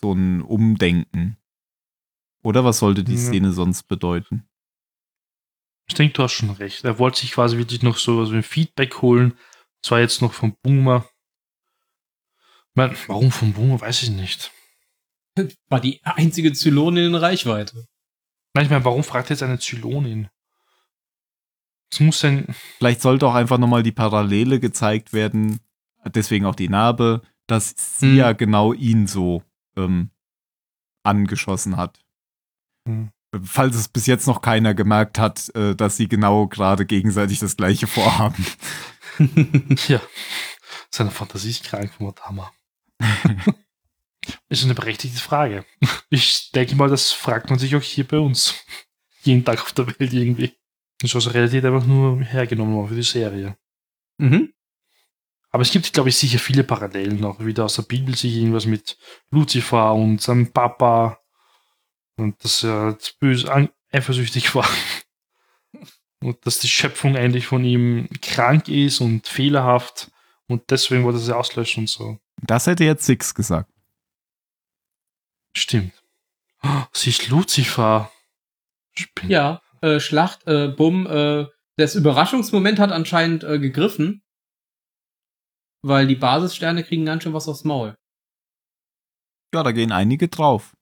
Speaker 2: so ein Umdenken. Oder was sollte die
Speaker 3: Ja.
Speaker 2: Szene sonst bedeuten?
Speaker 3: Ich denke, du hast schon recht. Er wollte sich quasi wirklich noch so, so ein Feedback holen. Zwar jetzt noch vom Boomer. Ich warum vom Boomer, weiß ich nicht.
Speaker 1: War die einzige Zylonin in Reichweite.
Speaker 3: Meine, warum fragt jetzt eine Zylonin? Es muss ein.
Speaker 2: Vielleicht sollte auch einfach nochmal die Parallele gezeigt werden, deswegen auch die Narbe, dass sie
Speaker 1: Hm.
Speaker 2: ja genau ihn so ähm, angeschossen hat.
Speaker 3: Hm.
Speaker 2: Falls es bis jetzt noch keiner gemerkt hat, äh, dass sie genau gerade gegenseitig das gleiche vorhaben.
Speaker 3: Ja, seine Fantasie ist krank Hammer. ist eine berechtigte Frage. Ich denke mal, das fragt man sich auch hier bei uns. Jeden Tag auf der Welt irgendwie. Ist also relativ einfach nur hergenommen worden für die Serie.
Speaker 1: mhm.
Speaker 3: Aber es gibt, glaube ich, sicher viele Parallelen noch. Wieder aus der Bibel sich irgendwas mit Luzifer und seinem Papa. Und dass er jetzt böse eifersüchtig war. Und dass die Schöpfung eigentlich von ihm krank ist und fehlerhaft. Und deswegen wollte er sie auslöschen und so.
Speaker 2: Das hätte jetzt Six gesagt.
Speaker 3: Stimmt. Oh, sie ist Luzifer. Spinn.
Speaker 1: Ja, äh, Schlacht, äh, Bumm, äh, das Überraschungsmoment hat anscheinend äh, gegriffen. Weil die Basissterne kriegen ganz schön was aufs Maul.
Speaker 2: Ja, da gehen einige drauf.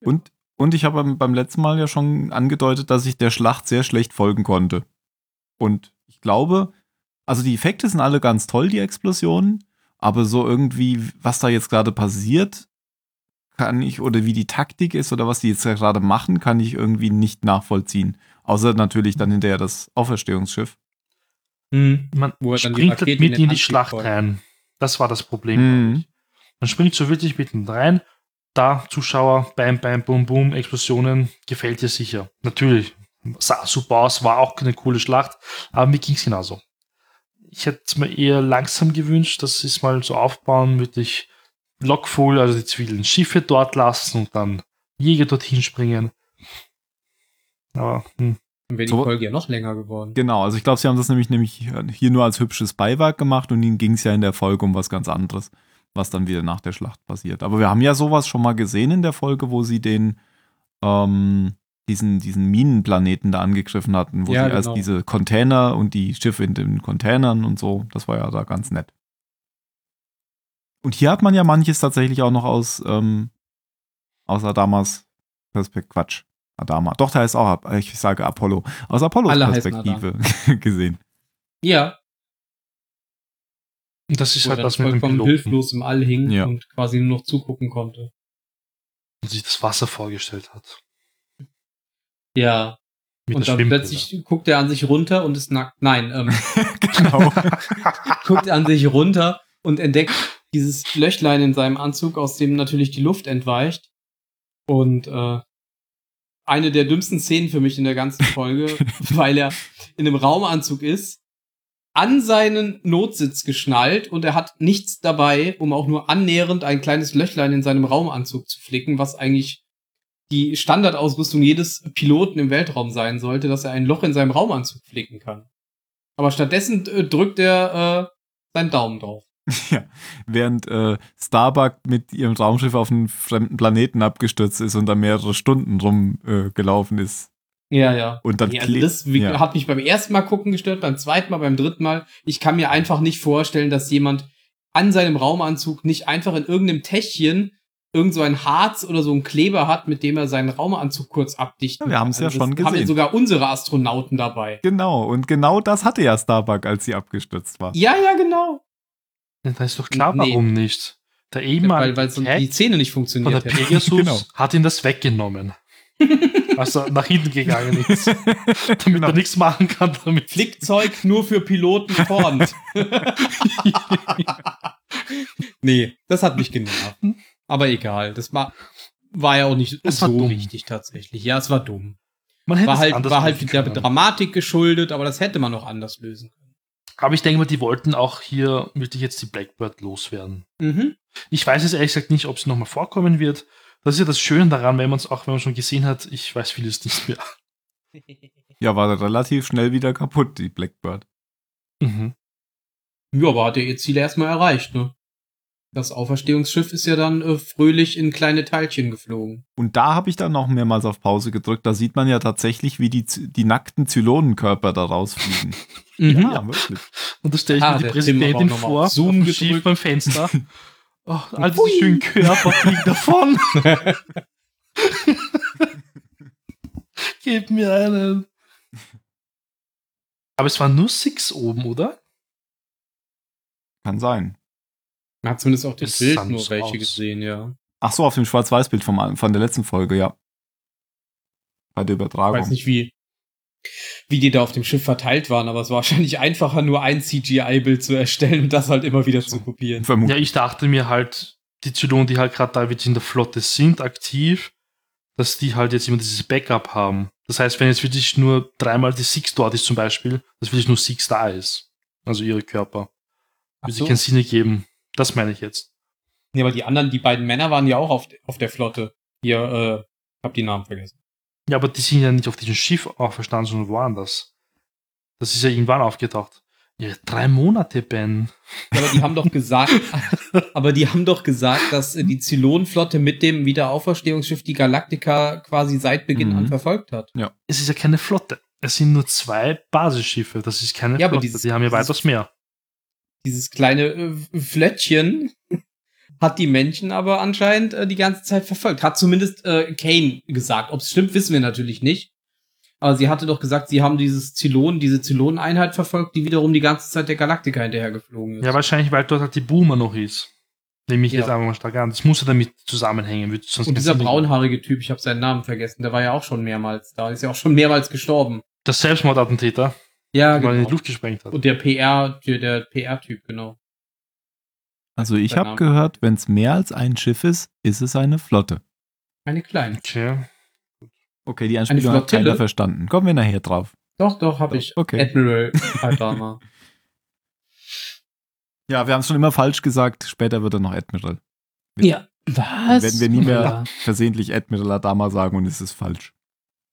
Speaker 2: Und, und ich habe beim- beim letzten Mal ja schon angedeutet, dass ich der Schlacht sehr schlecht folgen konnte. Und ich glaube, also die Effekte sind alle ganz toll, die Explosionen, aber so irgendwie, was da jetzt gerade passiert, kann ich, oder wie die Taktik ist oder was die jetzt gerade machen, kann ich irgendwie nicht nachvollziehen. Außer natürlich dann hinterher das Auferstehungsschiff.
Speaker 1: Mhm.
Speaker 3: Man
Speaker 1: Wo er dann die
Speaker 3: springt halt mitten
Speaker 1: in den
Speaker 3: in die Schlacht
Speaker 1: folgt.
Speaker 3: rein. Das war das Problem.
Speaker 2: Mhm.
Speaker 3: Man springt so wirklich mitten rein. Da, Zuschauer, bam, bam, boom, boom, Explosionen, gefällt dir sicher. Natürlich, sah super aus, war auch eine coole Schlacht, aber mir ging's genauso. Ich hätte es mir eher langsam gewünscht, dass sie es mal so aufbauen, wirklich lockvoll, also die zivilen Schiffe dort lassen und dann Jäger dorthin springen. Aber, hm.
Speaker 1: Dann wäre die
Speaker 2: So-
Speaker 1: Folge ja noch länger geworden.
Speaker 2: Genau, also ich glaube, sie haben das nämlich, nämlich hier nur als hübsches Beiwerk gemacht und ihnen ging es ja in der Folge um was ganz anderes, was dann wieder nach der Schlacht passiert. Aber wir haben ja sowas schon mal gesehen in der Folge, wo sie den ähm, diesen, diesen Minenplaneten da angegriffen hatten, wo
Speaker 1: Ja,
Speaker 2: sie erst
Speaker 1: genau.
Speaker 2: diese Container und die Schiffe in den Containern und so, das war ja da ganz nett. Und hier hat man ja manches tatsächlich auch noch aus, ähm, aus Adamas Perspektive, Quatsch, Adama. Doch, da ist auch, ich sage Apollo, aus Apollos
Speaker 1: Alle
Speaker 2: Perspektive gesehen.
Speaker 1: Ja,
Speaker 3: Und das ist
Speaker 1: wo er
Speaker 3: halt das mit
Speaker 1: vollkommen hilflos im All hing
Speaker 2: Ja.
Speaker 1: und quasi nur noch zugucken konnte.
Speaker 3: und sich das Wasser vorgestellt hat.
Speaker 1: Ja,
Speaker 3: Mit
Speaker 1: und dann plötzlich guckt er an sich runter und ist nackt. Nein, ähm,
Speaker 2: genau.
Speaker 1: guckt an sich runter und entdeckt dieses Löchlein in seinem Anzug, aus dem natürlich die Luft entweicht. Und äh, eine der dümmsten Szenen für mich in der ganzen Folge, weil er in einem Raumanzug ist, an seinen Notsitz geschnallt und er hat nichts dabei, um auch nur annähernd ein kleines Löchlein in seinem Raumanzug zu flicken, was eigentlich die Standardausrüstung jedes Piloten im Weltraum sein sollte, dass er ein Loch in seinem Raumanzug flicken kann. Aber stattdessen äh, drückt er äh, seinen Daumen drauf.
Speaker 2: Ja, während äh, Starbuck mit ihrem Raumschiff auf einen fremden Planeten abgestürzt ist und da mehrere Stunden rumgelaufen äh, ist.
Speaker 1: Ja, ja.
Speaker 2: Und dann
Speaker 1: Ja, also
Speaker 2: kle-
Speaker 1: das wie,
Speaker 2: ja.
Speaker 1: hat mich beim ersten Mal gucken gestört, beim zweiten Mal, beim dritten Mal. Ich kann mir einfach nicht vorstellen, dass jemand an seinem Raumanzug nicht einfach in irgendeinem Täschchen irgend so ein Harz oder so ein Kleber hat, mit dem er seinen Raumanzug kurz abdichten
Speaker 2: Ja, wir
Speaker 1: kann.
Speaker 2: haben's ja
Speaker 1: das
Speaker 2: schon
Speaker 1: Haben ja
Speaker 2: gesehen.
Speaker 1: sogar unsere Astronauten dabei.
Speaker 2: Genau, und genau das hatte ja Starbuck, als sie abgestürzt war.
Speaker 1: Ja, ja, genau.
Speaker 3: Ja, da ist doch klar,
Speaker 1: Nee.
Speaker 3: warum nicht. Der
Speaker 1: weil
Speaker 3: ehemalige
Speaker 1: weil sonst
Speaker 3: Hack
Speaker 1: die Szene nicht
Speaker 3: von der
Speaker 1: funktioniert hätte.
Speaker 3: Pegasus
Speaker 2: Genau.
Speaker 3: hat ihm das weggenommen. als er nach hinten gegangen ist. damit
Speaker 2: Genau.
Speaker 3: er nichts machen kann damit.
Speaker 1: Flickzeug nur für Piloten vorn. nee, das hat mich genervt. Aber egal, das war, war ja auch nicht
Speaker 3: Das war
Speaker 1: so
Speaker 3: dumm.
Speaker 1: wichtig tatsächlich. Ja, es war dumm.
Speaker 3: Man hätte
Speaker 1: War
Speaker 3: es
Speaker 1: halt, war halt der. Dramatik geschuldet, aber das hätte man noch anders lösen können.
Speaker 3: Aber ich denke mal, die wollten auch hier wirklich jetzt die Blackbird loswerden.
Speaker 1: Mhm.
Speaker 3: Ich weiß jetzt ehrlich gesagt nicht, ob sie nochmal vorkommen wird. Das ist ja das Schöne daran, wenn man es auch, wenn man schon gesehen hat, ich weiß vieles nicht mehr.
Speaker 2: Ja, war relativ schnell wieder kaputt, die Blackbird.
Speaker 3: Mhm.
Speaker 1: Ja, aber hat er ihr Ziel erstmal erreicht, ne? Das Auferstehungsschiff ist ja dann äh, fröhlich in kleine Teilchen geflogen.
Speaker 2: Und da habe ich dann noch mehrmals auf Pause gedrückt. Da sieht man ja tatsächlich, wie die, die nackten Zylonenkörper da rausfliegen.
Speaker 1: Mhm.
Speaker 2: Ja, wirklich.
Speaker 3: Und da stelle ich
Speaker 1: Ah,
Speaker 3: mir die Präsidentin vor,
Speaker 1: Zoom gedrückt.
Speaker 3: Beim Fenster. Oh, all diese schönen Körper fliegen davon. Gib mir einen. Aber es waren nur Six oben, oder?
Speaker 2: Kann sein.
Speaker 1: Man hat zumindest auch das
Speaker 3: Es
Speaker 1: Bild nur welche
Speaker 3: aus.
Speaker 1: gesehen, ja.
Speaker 2: Ach so, auf dem Schwarz-Weiß-Bild vom- von der letzten Folge, ja. Bei der
Speaker 1: Ich
Speaker 2: Übertragung.
Speaker 1: weiß nicht, wie, wie die da auf dem Schiff verteilt waren, aber es war wahrscheinlich einfacher, nur ein CGI-Bild zu erstellen und das halt immer wieder zu kopieren.
Speaker 3: Ja,
Speaker 2: Vermutlich.
Speaker 3: ich dachte mir halt, die Zylonen, die halt gerade da wirklich in der Flotte sind, aktiv, dass die halt jetzt immer dieses Backup haben. Das heißt, wenn jetzt wirklich nur dreimal die Six dort ist zum Beispiel, dass wirklich nur Six da ist. Also ihre Körper. Würde
Speaker 1: so.
Speaker 3: sich keinen Sinn ergeben. Das meine ich jetzt.
Speaker 1: Nee, aber die anderen, die beiden Männer waren ja auch auf, auf der Flotte. Hier, äh, hab die Namen vergessen.
Speaker 3: Ja, aber die sind ja nicht auf diesem Schiff auferstanden, sondern woanders. Das ist ja irgendwann aufgetaucht. Ja, drei Monate, Ben.
Speaker 1: Ja, aber die haben doch gesagt, aber die haben doch gesagt, dass äh, die Zylonenflotte mit dem Wiederauferstehungsschiff die Galactica quasi seit Beginn
Speaker 2: Mhm.
Speaker 1: an verfolgt hat.
Speaker 3: Es ist ja keine Flotte. Es sind nur zwei Basisschiffe. Das ist keine
Speaker 1: Ja, aber
Speaker 3: Flotte.
Speaker 1: dieses-
Speaker 3: die haben ja weitaus mehr.
Speaker 1: Dieses kleine äh, Flöttchen hat die Männchen aber anscheinend äh, die ganze Zeit verfolgt. Hat zumindest äh, Kane gesagt. Ob es stimmt, wissen wir natürlich nicht. Aber sie hatte doch gesagt, sie haben dieses Zylon, diese Zyloneneinheit verfolgt, die wiederum die ganze Zeit der Galactica hinterhergeflogen ist.
Speaker 3: Ja, wahrscheinlich, weil dort halt die Boomer noch ist. Nehme ich
Speaker 1: Ja.
Speaker 3: jetzt einfach mal stark an. Das muss ja damit zusammenhängen. Sonst
Speaker 1: Und dieser braunhaarige Typ, ich habe seinen Namen vergessen, der war ja auch schon mehrmals da, ist ja auch schon mehrmals gestorben.
Speaker 3: Der Selbstmordattentäter,
Speaker 1: Ja,
Speaker 3: der mal in die
Speaker 1: genau.
Speaker 3: Luft gesprengt hat.
Speaker 1: Und der PR, der, der PR-Typ, genau.
Speaker 2: Also ich habe gehört, wenn es mehr als ein Schiff ist, ist es eine Flotte.
Speaker 1: Eine kleine.
Speaker 3: Okay.
Speaker 2: Okay, die Anspielung hat keiner verstanden. Kommen wir nachher drauf.
Speaker 1: Doch, doch, habe ich.
Speaker 2: Okay.
Speaker 1: Admiral Aldama.
Speaker 2: Ja, wir haben es schon immer falsch gesagt. Später wird er noch Admiral.
Speaker 1: ja. Was?
Speaker 2: Werden wir nie mehr
Speaker 1: Ja.
Speaker 2: versehentlich Admiral Adama sagen und es ist falsch.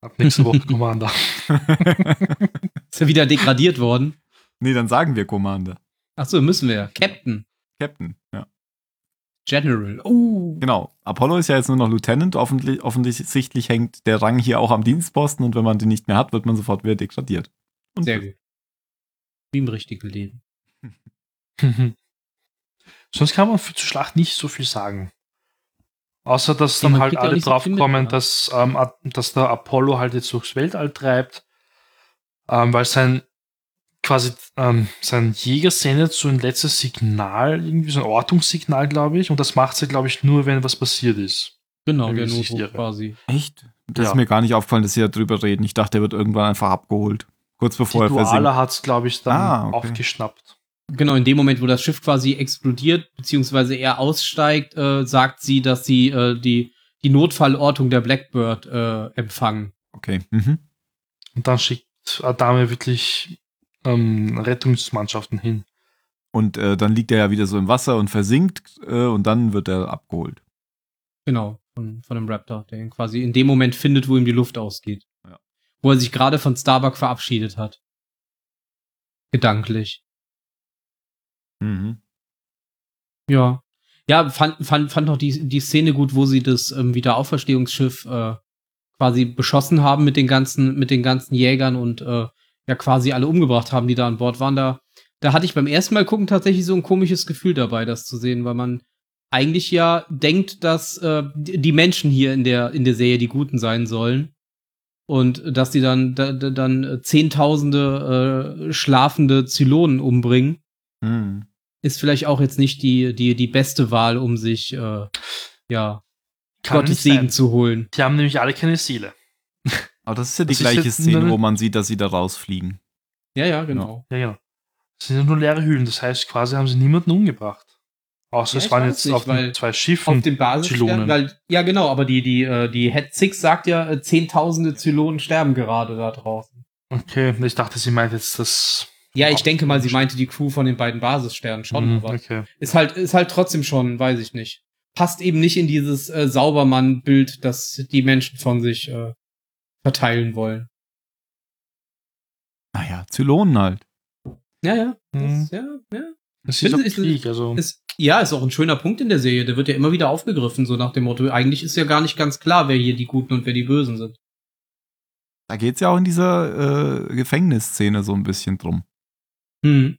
Speaker 3: Ab nächste Woche Commander.
Speaker 1: Ist er wieder degradiert worden?
Speaker 2: nee, dann sagen wir Commander.
Speaker 1: Ach so, müssen wir. Captain.
Speaker 2: Captain, ja.
Speaker 1: General. Oh.
Speaker 2: Genau. Apollo ist ja jetzt nur noch Lieutenant. Offentlich, offensichtlich hängt der Rang hier auch am Dienstposten und wenn man den nicht mehr hat, wird man sofort wieder degradiert. Und
Speaker 1: Sehr gut. Wie im richtigen Leben.
Speaker 3: Sonst kann man für zur Schlacht nicht so viel sagen. Außer, dass
Speaker 1: Ja,
Speaker 3: dann halt
Speaker 1: ja
Speaker 3: alle
Speaker 1: so
Speaker 3: draufkommen,
Speaker 1: ne?
Speaker 3: dass, ähm, dass der Apollo halt jetzt durchs Weltall treibt, ähm, weil sein quasi ähm, sein Jäger sendet so ein letztes Signal, irgendwie so ein Ortungssignal, glaube ich, und das macht sie, glaube ich, nur, wenn was passiert ist.
Speaker 1: Genau,
Speaker 3: Wenn
Speaker 1: der Notruf quasi.
Speaker 2: Echt? Das
Speaker 3: Ja.
Speaker 2: ist mir gar nicht aufgefallen, dass sie darüber reden. Ich dachte, er wird irgendwann einfach abgeholt. Kurz bevor
Speaker 3: Die
Speaker 2: er versinkt.
Speaker 3: Hat es, glaube ich, dann
Speaker 2: Ah, okay.
Speaker 3: aufgeschnappt.
Speaker 1: Genau, in dem Moment, wo das Schiff quasi explodiert, beziehungsweise er aussteigt, äh, sagt sie, dass sie äh, die, die Notfallortung der Blackbird äh, empfangen.
Speaker 2: Okay. Mhm.
Speaker 3: Und dann schickt Adame wirklich ähm, Rettungsmannschaften hin.
Speaker 2: Und äh, dann liegt er ja wieder so im Wasser und versinkt äh, und dann wird er abgeholt.
Speaker 1: Genau, von, von dem Raptor, der ihn quasi in dem Moment findet, wo ihm die Luft ausgeht.
Speaker 2: Ja.
Speaker 1: Wo er sich gerade von Starbuck verabschiedet hat. Gedanklich.
Speaker 2: Mhm.
Speaker 1: Ja. Ja, fand, fand, fand noch die, die Szene gut, wo sie das ähm, Wiederauferstehungsschiff äh, quasi beschossen haben mit den ganzen, mit den ganzen Jägern und äh, ja quasi alle umgebracht haben, die da an Bord waren. Da, da hatte ich beim ersten Mal gucken tatsächlich so ein komisches Gefühl dabei, das zu sehen, weil man eigentlich ja denkt, dass äh, die Menschen hier in der, in der Serie die Guten sein sollen. Und dass die dann, da, da, dann zehntausende äh, schlafende Zylonen umbringen
Speaker 2: Mhm.
Speaker 1: ist vielleicht auch jetzt nicht die, die, die beste Wahl, um sich, äh, ja,
Speaker 3: Kann
Speaker 1: Gottes Segen zu holen.
Speaker 3: Die haben nämlich alle keine Seele.
Speaker 2: Aber das ist ja die
Speaker 3: Das
Speaker 2: gleiche Szene, wo man sieht, dass sie da rausfliegen.
Speaker 1: Ja, ja, genau.
Speaker 3: Ja, genau. Das sind ja nur leere Hühlen. Das heißt, quasi haben sie niemanden umgebracht. Außer
Speaker 1: Ja,
Speaker 3: es waren jetzt
Speaker 1: nicht,
Speaker 3: auf den zwei Schiffen.
Speaker 1: Auf dem Basisstern,
Speaker 3: Zylonen.
Speaker 1: weil, ja, genau, aber die, die, äh, die Head Six sagt ja, äh, zehntausende Zylonen sterben gerade da draußen.
Speaker 3: okay, ich dachte, sie meint jetzt das.
Speaker 1: Ja, ich denke mal, sie meinte die Crew von den beiden Basissternen schon,
Speaker 3: Mhm,
Speaker 1: aber
Speaker 3: okay.
Speaker 1: ist halt, ist halt trotzdem schon, weiß ich nicht. Passt eben nicht in dieses äh, Saubermann-Bild, das die Menschen von sich äh, verteilen wollen.
Speaker 2: Naja, Zylonen halt.
Speaker 1: Ja, ja. Das, ja, ja.
Speaker 3: Es
Speaker 1: Finden
Speaker 3: ist Krieg, also.
Speaker 1: Ist, ja, ist auch ein schöner Punkt in der Serie. Der wird ja immer wieder aufgegriffen, so nach dem Motto, eigentlich ist ja gar nicht ganz klar, wer hier die Guten und wer die Bösen sind.
Speaker 2: Da geht es ja auch in dieser äh, Gefängnisszene so ein bisschen drum,
Speaker 1: Hm.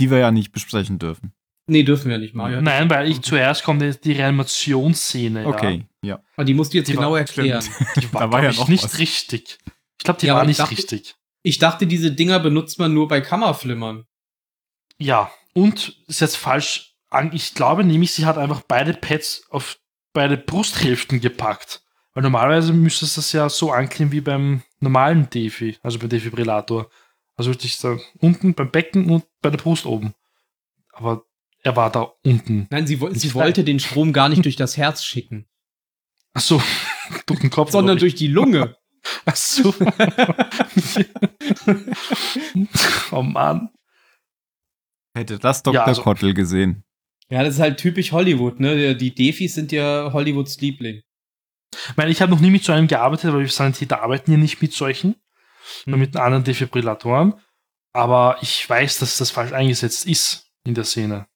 Speaker 2: die wir ja nicht besprechen dürfen.
Speaker 1: Nee, dürfen wir nicht mal. Ja,
Speaker 3: Nein, weil ich zuerst kommt jetzt die Reanimationsszene.
Speaker 2: Okay, ja.
Speaker 1: Aber die musst du jetzt
Speaker 3: Die
Speaker 1: genau
Speaker 3: war-
Speaker 1: erklären.
Speaker 3: Ja. Die war,
Speaker 2: Da war ja
Speaker 3: ich,
Speaker 2: noch
Speaker 3: nicht
Speaker 2: was.
Speaker 3: richtig. Ich glaube, die
Speaker 1: Ja,
Speaker 3: war nicht
Speaker 1: dachte-
Speaker 3: richtig.
Speaker 1: Ich dachte, diese Dinger benutzt man nur bei Kammerflimmern.
Speaker 3: Ja, und ist jetzt falsch an- ich glaube nämlich, sie hat einfach beide Pads auf beide Brusthälften gepackt. Weil normalerweise müsste es das ja so anklingen wie beim normalen Defi, also beim Defibrillator. Also wirklich da unten beim Becken und bei der Brust oben. Aber er war da unten.
Speaker 1: Nein, sie, wo- sie wollte den Strom gar nicht durch das Herz schicken,
Speaker 3: Ach so, durch den Kopf.
Speaker 1: sondern durch die Lunge.
Speaker 3: Ach so. oh Mann.
Speaker 2: Hätte das Dr.
Speaker 3: Ja, also-
Speaker 2: Kottel gesehen.
Speaker 1: Ja, das ist halt typisch Hollywood, ne? Die Defis sind ja Hollywoods Liebling.
Speaker 3: Ich meine, ich habe noch nie mit so einem gearbeitet, weil wir Sanitäter arbeiten ja nicht mit solchen, nur mit anderen Defibrillatoren. Aber ich weiß, dass das falsch eingesetzt ist in der Szene.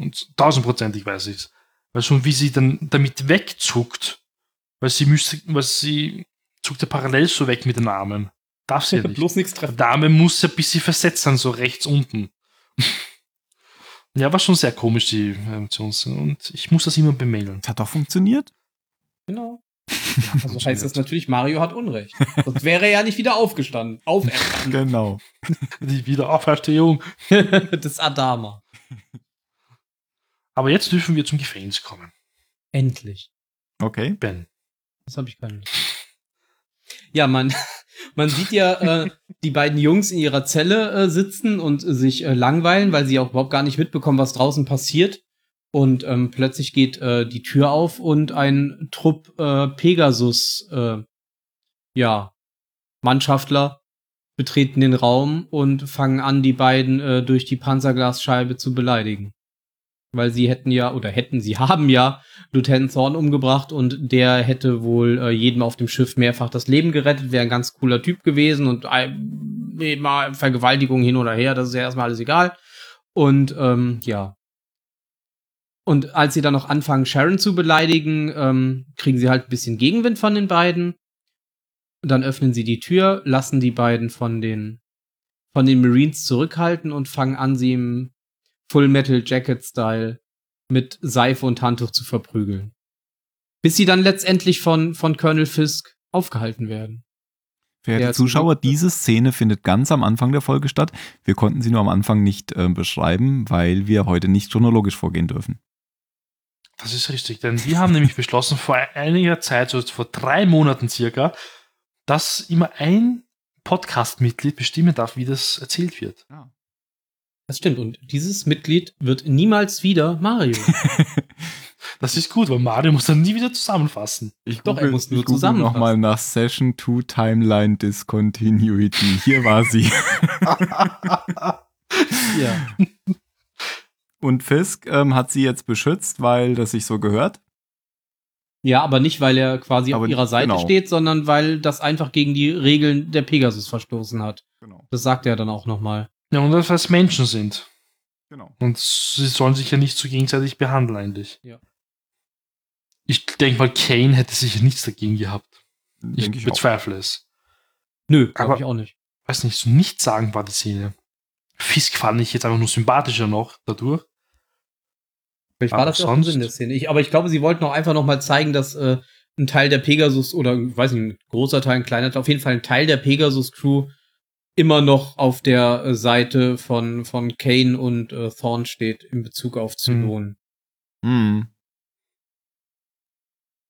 Speaker 3: Und tausendprozentig weiß ich es. Weil schon wie sie dann damit wegzuckt, weil sie müsste, weil sie zuckt ja parallel so weg mit den Armen. Darf sie ja nicht.
Speaker 1: Bloß nichts treffen.
Speaker 3: Der Arme muss ja ein bisschen versetzt sein, so rechts unten. ja, war schon sehr komisch, die Emotions. Und ich muss das immer bemängeln.
Speaker 2: Das hat doch funktioniert.
Speaker 1: Genau. Also heißt das natürlich, Mario hat Unrecht. Sonst wäre er ja nicht wieder aufgestanden. Auferstanden.
Speaker 2: Genau.
Speaker 3: Die Wiederauferstehung.
Speaker 1: das Adama.
Speaker 3: Aber jetzt dürfen wir zum Gefängnis kommen.
Speaker 1: Endlich.
Speaker 2: Okay.
Speaker 3: Ben.
Speaker 1: Das habe ich keine Lust. Ja, man, man sieht ja äh, die beiden Jungs in ihrer Zelle äh, sitzen und äh, sich äh, langweilen, weil sie auch überhaupt gar nicht mitbekommen, was draußen passiert. Und ähm, plötzlich geht äh, die Tür auf und ein Trupp äh, Pegasus, äh, ja, Mannschaftler betreten den Raum und fangen an, die beiden äh, durch die Panzerglasscheibe zu beleidigen. Weil sie hätten ja, oder hätten, sie haben ja Lieutenant Thorne umgebracht und der hätte wohl äh, jedem auf dem Schiff mehrfach das Leben gerettet, wäre ein ganz cooler Typ gewesen und ein, mal Vergewaltigung hin oder her, das ist ja erstmal alles egal. Und ähm, ja. Und als sie dann noch anfangen, Sharon zu beleidigen, ähm, kriegen sie halt ein bisschen Gegenwind von den beiden. Dann öffnen sie die Tür, lassen die beiden von den von den Marines zurückhalten und fangen an, sie im Full Metal Jacket Style mit Seife und Handtuch zu verprügeln. Bis sie dann letztendlich von, von Colonel Fisk aufgehalten werden.
Speaker 2: Verehrte
Speaker 1: Ja,
Speaker 2: Zuschauer, diese Szene findet ganz am Anfang der Folge statt. Wir konnten sie nur am Anfang nicht äh, beschreiben, weil wir heute nicht chronologisch vorgehen dürfen.
Speaker 3: Das ist richtig, denn wir haben nämlich beschlossen vor einiger Zeit, so vor drei Monaten circa, dass immer ein Podcast-Mitglied bestimmen darf, wie das erzählt wird.
Speaker 1: Das stimmt. Und dieses Mitglied wird niemals wieder Mario.
Speaker 3: Das ist gut, weil Mario muss dann nie wieder zusammenfassen.
Speaker 2: Ich
Speaker 1: Doch, er
Speaker 2: google-
Speaker 1: muss nur zusammenfassen.
Speaker 2: nochmal nach Session 2 Timeline Discontinuity. Hier war sie.
Speaker 1: ja.
Speaker 2: Und Fisk ähm, hat sie jetzt beschützt, weil das sich so gehört.
Speaker 1: ja, aber nicht, weil er quasi
Speaker 2: Aber
Speaker 1: auf ihrer Seite
Speaker 2: genau.
Speaker 1: steht, sondern weil das einfach gegen die Regeln der Pegasus verstoßen hat.
Speaker 2: Genau.
Speaker 1: Das sagt er dann auch nochmal.
Speaker 3: Ja, und dass es Menschen sind.
Speaker 2: genau.
Speaker 3: Und sie sollen sich ja nicht so gegenseitig behandeln, eigentlich.
Speaker 1: Ja.
Speaker 3: Ich denke mal, Kane hätte sicher nichts dagegen gehabt. Ich,
Speaker 2: ich auch.
Speaker 3: bezweifle es.
Speaker 1: Nö,
Speaker 3: Aber-
Speaker 1: glaube ich auch nicht.
Speaker 3: Weiß nicht, so nicht sagen war die Szene. Fisk fand ich jetzt einfach nur sympathischer noch dadurch.
Speaker 1: Vielleicht war
Speaker 3: Aber
Speaker 1: das ja auch ein Sinn der Szene. Ich, aber ich glaube, sie wollten auch einfach noch mal zeigen, dass äh, ein Teil der Pegasus oder weiß nicht, ein großer Teil, ein kleiner Teil, auf jeden Fall ein Teil der Pegasus-Crew immer noch auf der äh, Seite von, von Kane und äh, Thorn steht in Bezug auf Zylonen.
Speaker 2: Hm.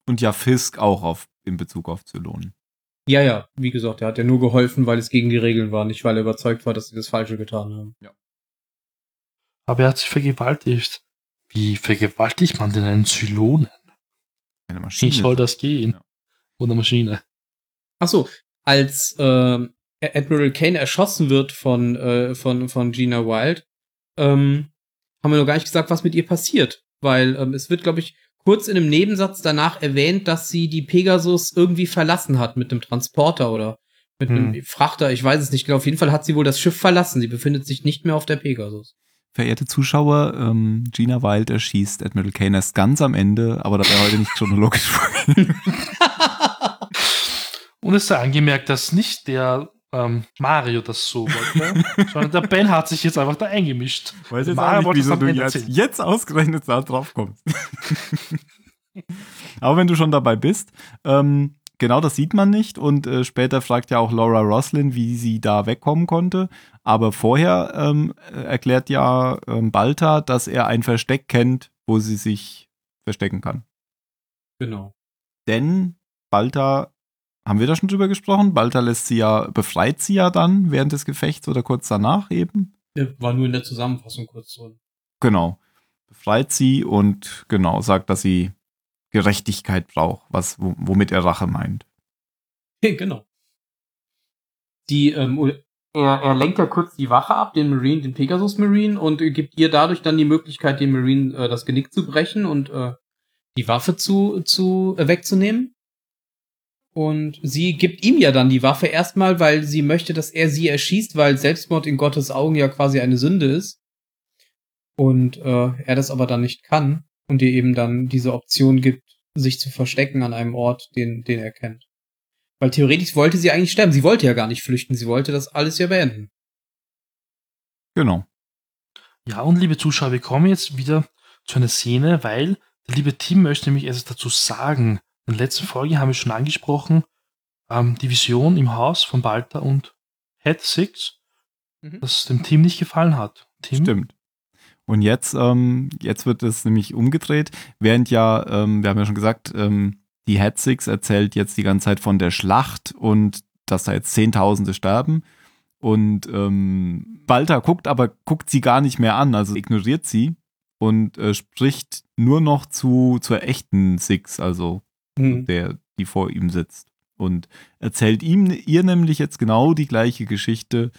Speaker 2: Und ja, Fisk auch auf, in Bezug auf Zylonen.
Speaker 1: Ja, ja, wie gesagt, er hat ja nur geholfen, weil es gegen die Regeln war, nicht weil er überzeugt war, dass sie das Falsche getan haben.
Speaker 3: Aber er hat sich vergewaltigt. Wie vergewaltigt man denn einen Zylonen?
Speaker 2: Eine
Speaker 3: Wie
Speaker 2: Maschine.
Speaker 3: soll das gehen?
Speaker 2: Ja.
Speaker 3: Oder Maschine.
Speaker 1: Ach so, als ähm, Admiral Kane erschossen wird von, äh, von, von Gina Wild, ähm, haben wir noch gar nicht gesagt, was mit ihr passiert. Weil ähm, es wird, glaube ich, kurz in einem Nebensatz danach erwähnt, dass sie die Pegasus irgendwie verlassen hat mit einem Transporter oder mit einem
Speaker 3: Hm.
Speaker 1: Frachter. Ich weiß es nicht genau. Auf jeden Fall hat sie wohl das Schiff verlassen. Sie befindet sich nicht mehr auf der Pegasus.
Speaker 2: Verehrte Zuschauer, ähm, Gina Wild erschießt Admiral Kane erst ganz am Ende, aber da wir heute nicht chronologisch.
Speaker 3: Und es sei angemerkt, dass nicht der ähm, Mario das so wollte, sondern der Ben hat sich jetzt einfach da eingemischt.
Speaker 2: Weiß jetzt
Speaker 3: Mario
Speaker 2: auch nicht, wieso du jetzt, jetzt ausgerechnet da drauf kommst. Aber wenn du schon dabei bist, ähm, genau das sieht man nicht. Und äh, später fragt ja auch Laura Roslin, wie sie da wegkommen konnte. Aber vorher ähm, erklärt ja ähm, Balta, dass er ein Versteck kennt, wo sie sich verstecken kann.
Speaker 1: Genau.
Speaker 2: Denn Balta, haben wir da schon drüber gesprochen? Balta lässt sie ja, befreit sie ja dann während des Gefechts oder kurz danach eben.
Speaker 1: War nur in der Zusammenfassung kurz drin.
Speaker 2: Genau. Befreit sie und genau sagt, dass sie Gerechtigkeit braucht, was, womit er Rache meint.
Speaker 1: genau. Die, ähm, er, er lenkt ja kurz die Wache ab, den Marine, den Pegasus Marine, und gibt ihr dadurch dann die Möglichkeit, dem Marine äh, das Genick zu brechen und äh, die Waffe zu, zu äh, wegzunehmen. Und sie gibt ihm ja dann die Waffe erstmal, weil sie möchte, dass er sie erschießt, weil Selbstmord in Gottes Augen ja quasi eine Sünde ist. Und äh, er das aber dann nicht kann und ihr eben dann diese Option gibt, sich zu verstecken an einem Ort, den, den er kennt. Weil theoretisch wollte sie eigentlich sterben. Sie wollte ja gar nicht flüchten. Sie wollte das alles ja beenden.
Speaker 2: Genau.
Speaker 3: Ja, und liebe Zuschauer, wir kommen jetzt wieder zu einer Szene, weil der liebe Tim möchte nämlich etwas dazu sagen. In der letzten Folge haben wir schon angesprochen, ähm, die Vision im Haus von Balta und Head Six, mhm. das dem Team nicht gefallen hat. Tim?
Speaker 2: Stimmt. Und jetzt, ähm, jetzt wird es nämlich umgedreht, während ja, ähm, wir haben ja schon gesagt, ähm, die Head Six erzählt jetzt die ganze Zeit von der Schlacht und dass da jetzt Zehntausende sterben. Und ähm, Balta guckt aber, guckt sie gar nicht mehr an, also ignoriert sie und äh, spricht nur noch zu, zur echten Six, also mhm. der, die vor ihm sitzt. Und erzählt ihm, ihr nämlich jetzt genau die gleiche Geschichte,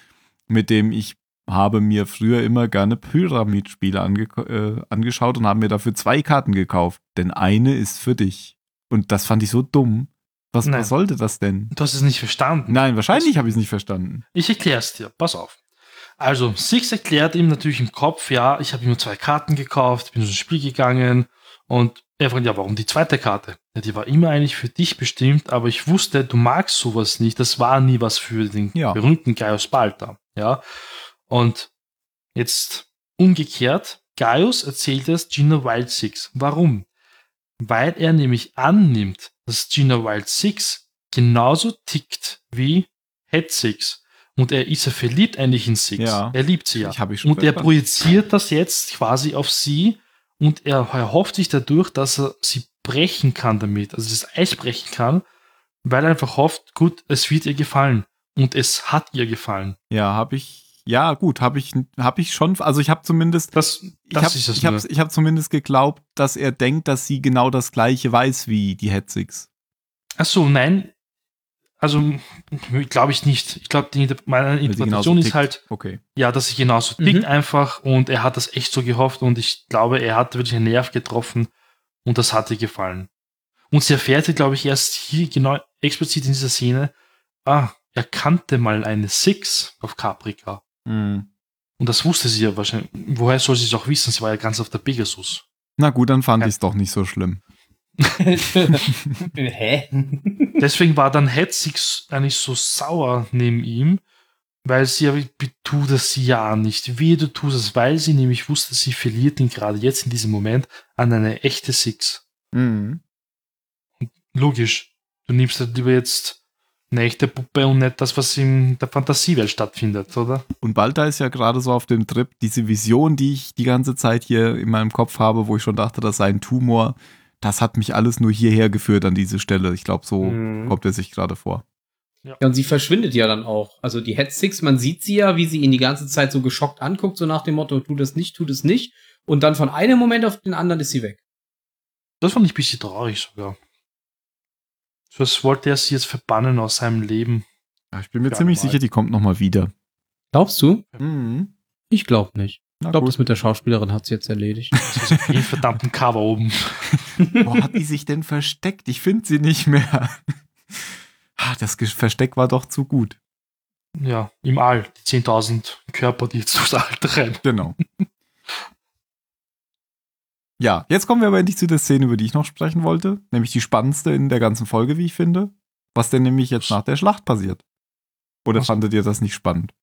Speaker 2: mit dem ich habe mir früher immer gerne Pyramid-Spiele ange äh, angeschaut und habe mir dafür zwei Karten gekauft. Denn eine ist für dich. Und das fand ich so dumm. Was, was sollte das denn?
Speaker 3: Du hast es nicht verstanden.
Speaker 2: Nein, wahrscheinlich habe ich es nicht verstanden.
Speaker 3: Ich erkläre es dir. Pass auf. Also, Six erklärt ihm natürlich im Kopf, ja, ich habe ihm nur zwei Karten gekauft, bin ins Spiel gegangen und er fragt, ja, warum die zweite Karte? Ja, die war immer eigentlich für dich bestimmt, aber ich wusste, du magst sowas nicht. Das war nie was für den ja. berühmten Gaius Balta. Ja. Und jetzt umgekehrt, Gaius erzählt es Gina Wild Six. Warum? Weil er nämlich annimmt, dass Gina Wild Six genauso tickt wie Head Six. Und er ist ja verliebt eigentlich in Six. Ja, er liebt sie ja. Und er projiziert das jetzt quasi auf sie und er erhofft sich dadurch, dass er sie brechen kann damit, also das Eis brechen kann, weil er einfach hofft, gut, es wird ihr gefallen. Und es hat ihr gefallen.
Speaker 2: Ja, habe ich ja, gut, habe ich, hab ich schon, also ich habe zumindest,
Speaker 3: das,
Speaker 2: das ich habe ich hab, ich hab zumindest geglaubt, dass er denkt, dass sie genau das gleiche weiß wie die Hetzix.
Speaker 3: Ach so, nein, also glaube ich nicht. Ich glaube, meine Interpretation ist halt,
Speaker 2: okay.
Speaker 3: ja, dass sie genauso mhm. tickt einfach und er hat das echt so gehofft und ich glaube, er hat wirklich einen Nerv getroffen und das hat ihr gefallen. Und sie erfährt, glaube ich, erst hier genau explizit in dieser Szene, ah, er kannte mal eine Six auf Caprica.
Speaker 2: Mhm.
Speaker 3: Und das wusste sie ja wahrscheinlich. Woher soll sie es auch wissen? Sie war ja ganz auf der Pegasus.
Speaker 2: Na gut, dann fand ja. ich es doch nicht so schlimm.
Speaker 3: Hä? Deswegen war dann Hetzig eigentlich so sauer neben ihm, weil sie ja tut das ja nicht. Wie du tust es, weil sie nämlich wusste, sie verliert ihn gerade jetzt in diesem Moment an eine echte Six.
Speaker 2: Mhm.
Speaker 3: Logisch. Du nimmst halt lieber jetzt eine echte Puppe und nicht das, was in der Fantasiewelt stattfindet, oder?
Speaker 2: Und Balta ist ja gerade so auf dem Trip, diese Vision, die ich die ganze Zeit hier in meinem Kopf habe, wo ich schon dachte, das sei ein Tumor, das hat mich alles nur hierher geführt an diese Stelle. Ich glaube, so mhm. kommt er sich gerade vor.
Speaker 1: Ja. ja, und sie verschwindet ja dann auch. Also die Head Six, man sieht sie ja, wie sie ihn die ganze Zeit so geschockt anguckt, so nach dem Motto, tu das nicht, tu das nicht. Und dann von einem Moment auf den anderen ist sie weg.
Speaker 3: Das fand ich ein bisschen traurig sogar. Was wollte er sie jetzt verbannen aus seinem Leben?
Speaker 2: Ja, ich bin mir ziemlich sicher, die kommt nochmal wieder.
Speaker 1: Glaubst du?
Speaker 2: Mhm.
Speaker 1: Ich glaube nicht. Na ich glaube, das mit der Schauspielerin hat sie jetzt erledigt.
Speaker 3: Das ist jeden verdammten Cover oben.
Speaker 2: Wo hat die sich denn versteckt? Ich finde sie nicht mehr. Ah, das Versteck war doch zu gut.
Speaker 3: Ja, im All. Die 10.000 Körper, die jetzt durchs All rennen.
Speaker 2: Genau. Ja, jetzt kommen wir aber endlich zu der Szene, über die ich noch sprechen wollte, nämlich die spannendste in der ganzen Folge, wie ich finde. Was denn nämlich jetzt nach der Schlacht passiert. Oder Was? fandet ihr das nicht spannend?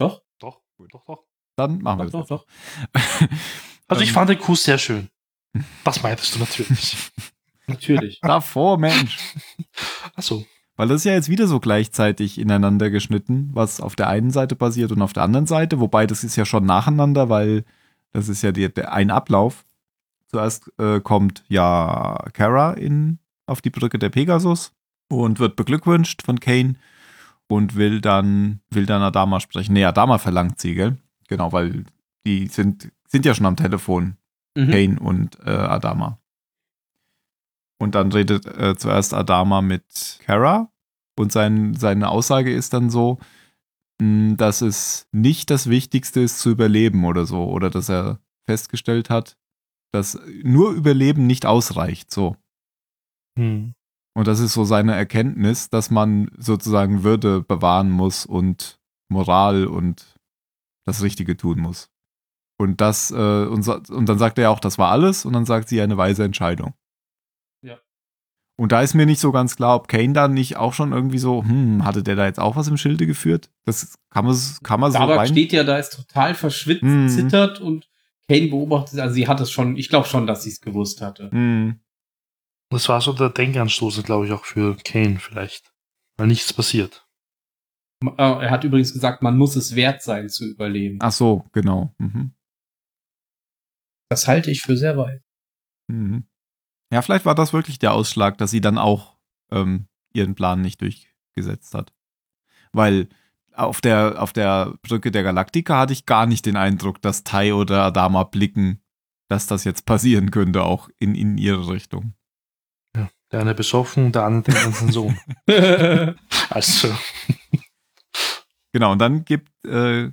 Speaker 3: Doch, doch, doch, doch.
Speaker 2: Dann machen wir
Speaker 3: doch, das. Doch, doch. also ich fand den Kuss sehr schön. Das meintest du natürlich.
Speaker 1: Natürlich.
Speaker 2: Davor, Mensch.
Speaker 3: Achso.
Speaker 2: Weil das ist ja jetzt wieder so gleichzeitig ineinander geschnitten, was auf der einen Seite passiert und auf der anderen Seite. Wobei das ist ja schon nacheinander, weil das ist ja die, der, ein Ablauf. Zuerst äh, kommt ja Kara in, auf die Brücke der Pegasus und wird beglückwünscht von Kane und will dann, will dann Adama sprechen. Nee, Adama verlangt sie, gell? Genau, weil die sind, sind ja schon am Telefon,
Speaker 1: Mhm.
Speaker 2: Kane und äh, Adama. Und dann redet äh, zuerst Adama mit Kara und sein, seine Aussage ist dann so, mh, dass es nicht das Wichtigste ist zu überleben oder so. Oder dass er festgestellt hat, dass nur Überleben nicht ausreicht. So.
Speaker 3: Hm.
Speaker 2: Und das ist so seine Erkenntnis, dass man sozusagen Würde bewahren muss und Moral und das Richtige tun muss. Und das, äh, und, so, und dann sagt er auch, das war alles, und dann sagt sie eine weise Entscheidung. Und da ist mir nicht so ganz klar, ob Kane da nicht auch schon irgendwie so, hm, hatte der da jetzt auch was im Schilde geführt? Das kann man, kann man so
Speaker 1: Dabak
Speaker 2: rein.
Speaker 1: steht ja da, ist total verschwitzt,
Speaker 2: Mhm.
Speaker 1: zittert und Kane beobachtet, also sie hat es schon, ich glaube schon, dass sie es gewusst hatte.
Speaker 2: Hm.
Speaker 3: Das war so der Denkanstoß, glaube ich, auch für Kane vielleicht. Weil nichts passiert.
Speaker 1: Äh, Er hat übrigens gesagt, man muss es wert sein zu überleben.
Speaker 2: Ach so, genau. Mhm.
Speaker 1: Das halte ich für sehr weit.
Speaker 2: Mhm. Ja, vielleicht war das wirklich der Ausschlag, dass sie dann auch ähm, ihren Plan nicht durchgesetzt hat. Weil auf der, auf der Brücke der Galaktika hatte ich gar nicht den Eindruck, dass Tai oder Adama blicken, dass das jetzt passieren könnte, auch in, in ihre Richtung.
Speaker 3: Ja. Der eine besoffen, der andere denkt an seinen Sohn. Also,
Speaker 2: Genau, und dann gibt, äh,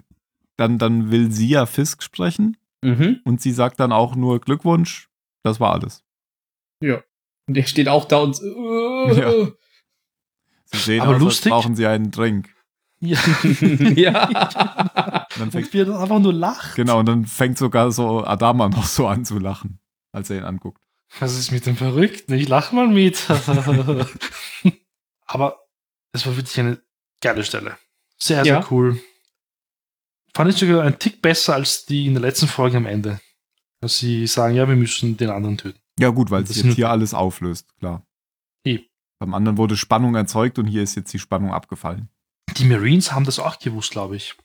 Speaker 2: dann, dann will sie ja Fisk sprechen
Speaker 1: mhm.
Speaker 2: und sie sagt dann auch nur Glückwunsch, das war alles.
Speaker 1: Ja. Und der steht auch da und äh,
Speaker 2: Ja. Sie sehen
Speaker 3: Aber
Speaker 2: aus, als
Speaker 3: lustig.
Speaker 2: brauchen sie einen Drink.
Speaker 3: ja.
Speaker 1: ja.
Speaker 2: Und dann fängt
Speaker 3: Und wir dann einfach nur lachen.
Speaker 2: Genau, und dann fängt sogar so Adama noch so an zu lachen, als er ihn anguckt.
Speaker 3: Was ist mit dem Verrückten? Ich lache mal mit. Aber es war wirklich eine geile Stelle. Sehr, sehr
Speaker 1: Ja.
Speaker 3: cool. Fand ich sogar einen Tick besser als die in der letzten Folge am Ende. Dass sie sagen, ja, wir müssen den anderen töten.
Speaker 2: Ja, gut, weil
Speaker 3: Das
Speaker 2: es
Speaker 3: ist
Speaker 2: jetzt hier alles auflöst, klar.
Speaker 3: Eh.
Speaker 2: Beim anderen wurde Spannung erzeugt und hier ist jetzt die Spannung abgefallen.
Speaker 3: Die Marines haben das auch gewusst, glaube ich.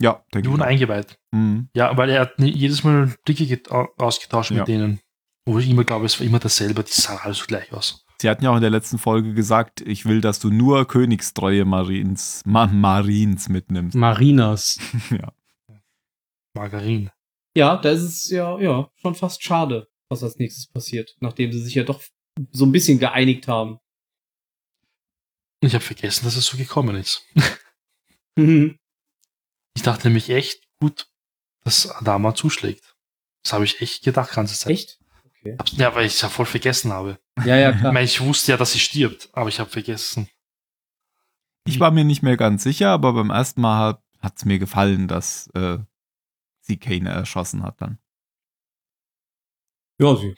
Speaker 2: Ja,
Speaker 3: Die
Speaker 2: denke
Speaker 3: wurden
Speaker 2: ich. auch.
Speaker 3: eingeweiht.
Speaker 2: Mhm.
Speaker 3: Ja, weil er hat jedes Mal Blicke get- au- ausgetauscht
Speaker 2: Ja.
Speaker 3: mit denen. Wo ich immer glaube, es war immer dasselbe, die sahen alle so gleich aus.
Speaker 2: Sie hatten ja auch in der letzten Folge gesagt, ich will, dass du nur königstreue Marines, Ma Marines mitnimmst.
Speaker 1: Marinas.
Speaker 2: ja.
Speaker 3: Margarine.
Speaker 1: Ja, da ist es ja, ja, schon fast schade, was als nächstes passiert, nachdem sie sich ja doch so ein bisschen geeinigt haben.
Speaker 3: Ich habe vergessen, dass es so gekommen ist.
Speaker 1: Mhm.
Speaker 3: Ich dachte nämlich echt, gut, dass Adama zuschlägt. Das habe ich echt gedacht, ganze Zeit.
Speaker 1: Echt? Okay.
Speaker 3: Ja, weil ich es ja voll vergessen habe.
Speaker 1: Ja, ja,
Speaker 3: Ich
Speaker 1: klar.
Speaker 3: meine, ich wusste ja, dass sie stirbt, aber ich habe vergessen.
Speaker 2: Ich war mir nicht mehr ganz sicher, aber beim ersten Mal hat es mir gefallen, dass äh, sie Kane erschossen hat dann.
Speaker 1: Ja, sie.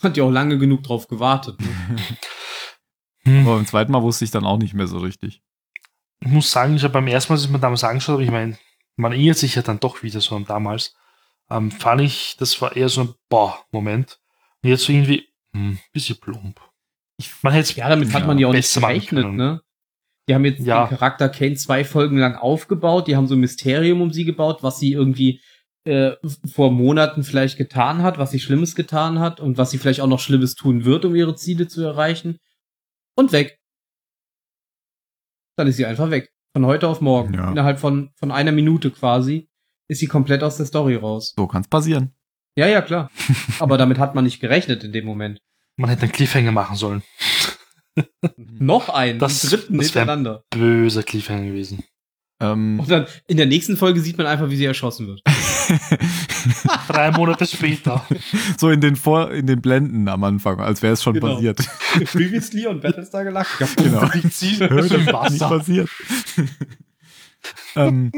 Speaker 1: Hat ja auch lange genug drauf gewartet. Ne?
Speaker 3: Hm.
Speaker 2: Aber beim zweiten Mal wusste ich dann auch nicht mehr so richtig.
Speaker 3: Ich muss sagen, ich habe beim ersten Mal, als ich mir damals angeschaut habe, ich meine, man erinnert sich ja dann doch wieder so an damals, ähm, fand ich, das war eher so ein Boah-Moment. Und jetzt so irgendwie, hm, bisschen plump.
Speaker 2: Ich,
Speaker 3: Man hätte
Speaker 1: Ja, damit hat
Speaker 2: Ja,
Speaker 1: man ja auch nicht gerechnet, ne? Die haben jetzt
Speaker 3: Ja.
Speaker 1: den Charakter Kane zwei Folgen lang aufgebaut, die haben so ein Mysterium um sie gebaut, was sie irgendwie äh, vor Monaten vielleicht getan hat, was sie Schlimmes getan hat und was sie vielleicht auch noch Schlimmes tun wird, um ihre Ziele zu erreichen. Und weg. Dann ist sie einfach weg. Von heute auf morgen.
Speaker 2: Ja.
Speaker 1: Innerhalb von, von einer Minute quasi ist sie komplett aus der Story raus.
Speaker 2: so kann es passieren.
Speaker 1: Ja, ja, klar. Aber damit hat man nicht gerechnet in dem Moment.
Speaker 3: man hätte einen Cliffhanger machen sollen.
Speaker 1: Noch einen,
Speaker 3: Das-
Speaker 1: dritten
Speaker 3: das
Speaker 1: hintereinander.
Speaker 3: Böser Cliffhanger gewesen.
Speaker 2: Ähm,
Speaker 1: Und dann in der nächsten Folge sieht man einfach, wie sie erschossen wird.
Speaker 3: Drei Monate später.
Speaker 2: so in den Vor in den Blenden am Anfang, als wäre es schon
Speaker 1: Genau.
Speaker 2: passiert.
Speaker 1: Previously on Battlestar Galactica.
Speaker 2: genau. Ist nicht passiert. ähm,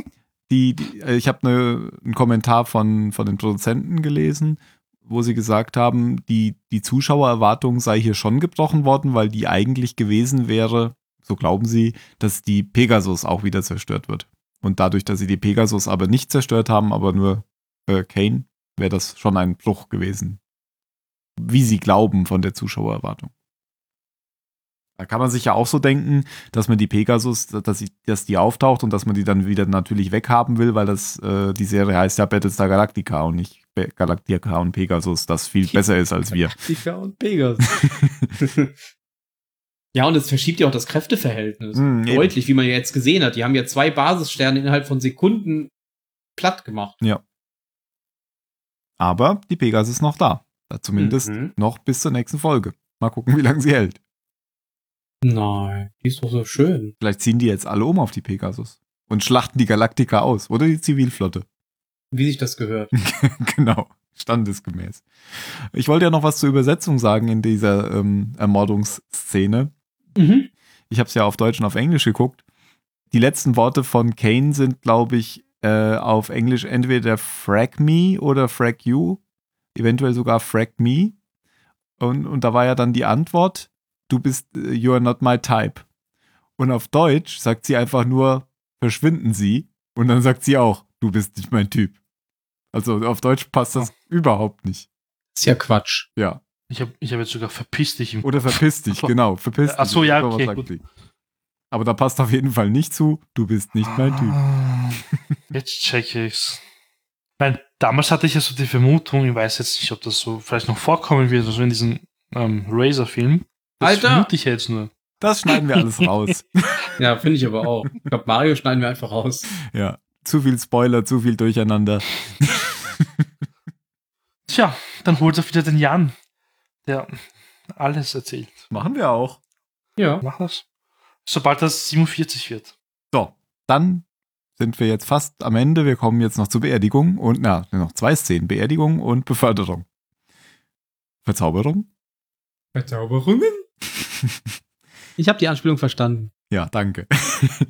Speaker 2: die, die, äh, ich habe ne, einen Kommentar von, von den Produzenten gelesen, wo sie gesagt haben, die, die Zuschauererwartung sei hier schon gebrochen worden, weil die eigentlich gewesen wäre, so glauben sie, dass die Pegasus auch wieder zerstört wird. Und dadurch, dass sie die Pegasus aber nicht zerstört haben, aber nur äh, Kane, wäre das schon ein Bruch gewesen. wie sie glauben von der Zuschauererwartung. Da kann man sich ja auch so denken, dass man die Pegasus, dass, sie, dass die auftaucht und dass man die dann wieder natürlich weghaben will, weil das äh, die Serie heißt ja Battlestar Galactica und nicht Galactica und Pegasus, das viel besser ist als wir.
Speaker 1: Galactica und Pegasus. ja, und es verschiebt ja auch das Kräfteverhältnis.
Speaker 2: Mm, eben.
Speaker 1: Deutlich, wie man ja jetzt gesehen hat. Die haben ja zwei Basissterne innerhalb von Sekunden platt gemacht.
Speaker 2: Aber die Pegasus ist noch da. Ja, Zumindest
Speaker 1: Mhm.
Speaker 2: noch bis zur nächsten Folge. Mal gucken, wie lange sie hält.
Speaker 1: Nein, die ist doch so schön.
Speaker 2: Vielleicht ziehen die jetzt alle um auf die Pegasus und schlachten die Galactica aus oder die Zivilflotte.
Speaker 1: Wie sich das gehört.
Speaker 2: genau, standesgemäß. Ich wollte ja noch was zur Übersetzung sagen in dieser ähm, Ermordungsszene.
Speaker 1: Mhm.
Speaker 2: Ich habe es ja auf Deutsch und auf Englisch geguckt. Die letzten Worte von Kane sind, glaube ich, äh, auf Englisch entweder frag me oder frag you, eventuell sogar frag me. Und, und da war ja dann die Antwort, du bist, äh, you are not my type. Und auf Deutsch sagt sie einfach nur, verschwinden Sie. Und dann sagt sie auch, du bist nicht mein Typ. Also auf Deutsch passt das überhaupt nicht.
Speaker 1: Ist ja Quatsch.
Speaker 2: Ja.
Speaker 3: Ich habe ich hab jetzt sogar verpiss dich im
Speaker 2: Oder verpiss dich, genau. Verpiss dich.
Speaker 3: Ach so, ja, okay, gut.
Speaker 2: Aber da passt auf jeden Fall nicht zu, du bist nicht mein Typ.
Speaker 3: Ah, Jetzt checke ich's. Nein, damals hatte ich ja so die Vermutung, ich weiß jetzt nicht, ob das so vielleicht noch vorkommen wird, also in diesem ähm, Razor-Film. Das
Speaker 1: Alter!
Speaker 3: vermute ich jetzt nur.
Speaker 2: Das schneiden wir alles raus.
Speaker 1: Ja, finde ich aber auch. Ich glaube, Mario schneiden wir einfach raus.
Speaker 2: ja. Zu viel Spoiler, zu viel Durcheinander.
Speaker 3: Tja, dann holt er wieder den Jan, der alles erzählt.
Speaker 2: Machen wir auch.
Speaker 1: Ja.
Speaker 3: Mach das. Sobald das 47 wird.
Speaker 2: So, dann sind wir jetzt fast am Ende. Wir kommen jetzt noch zur Beerdigung und, na, noch zwei Szenen. Beerdigung und Beförderung. Verzauberung?
Speaker 1: Verzauberungen? Ich habe die Anspielung verstanden.
Speaker 2: Ja, danke.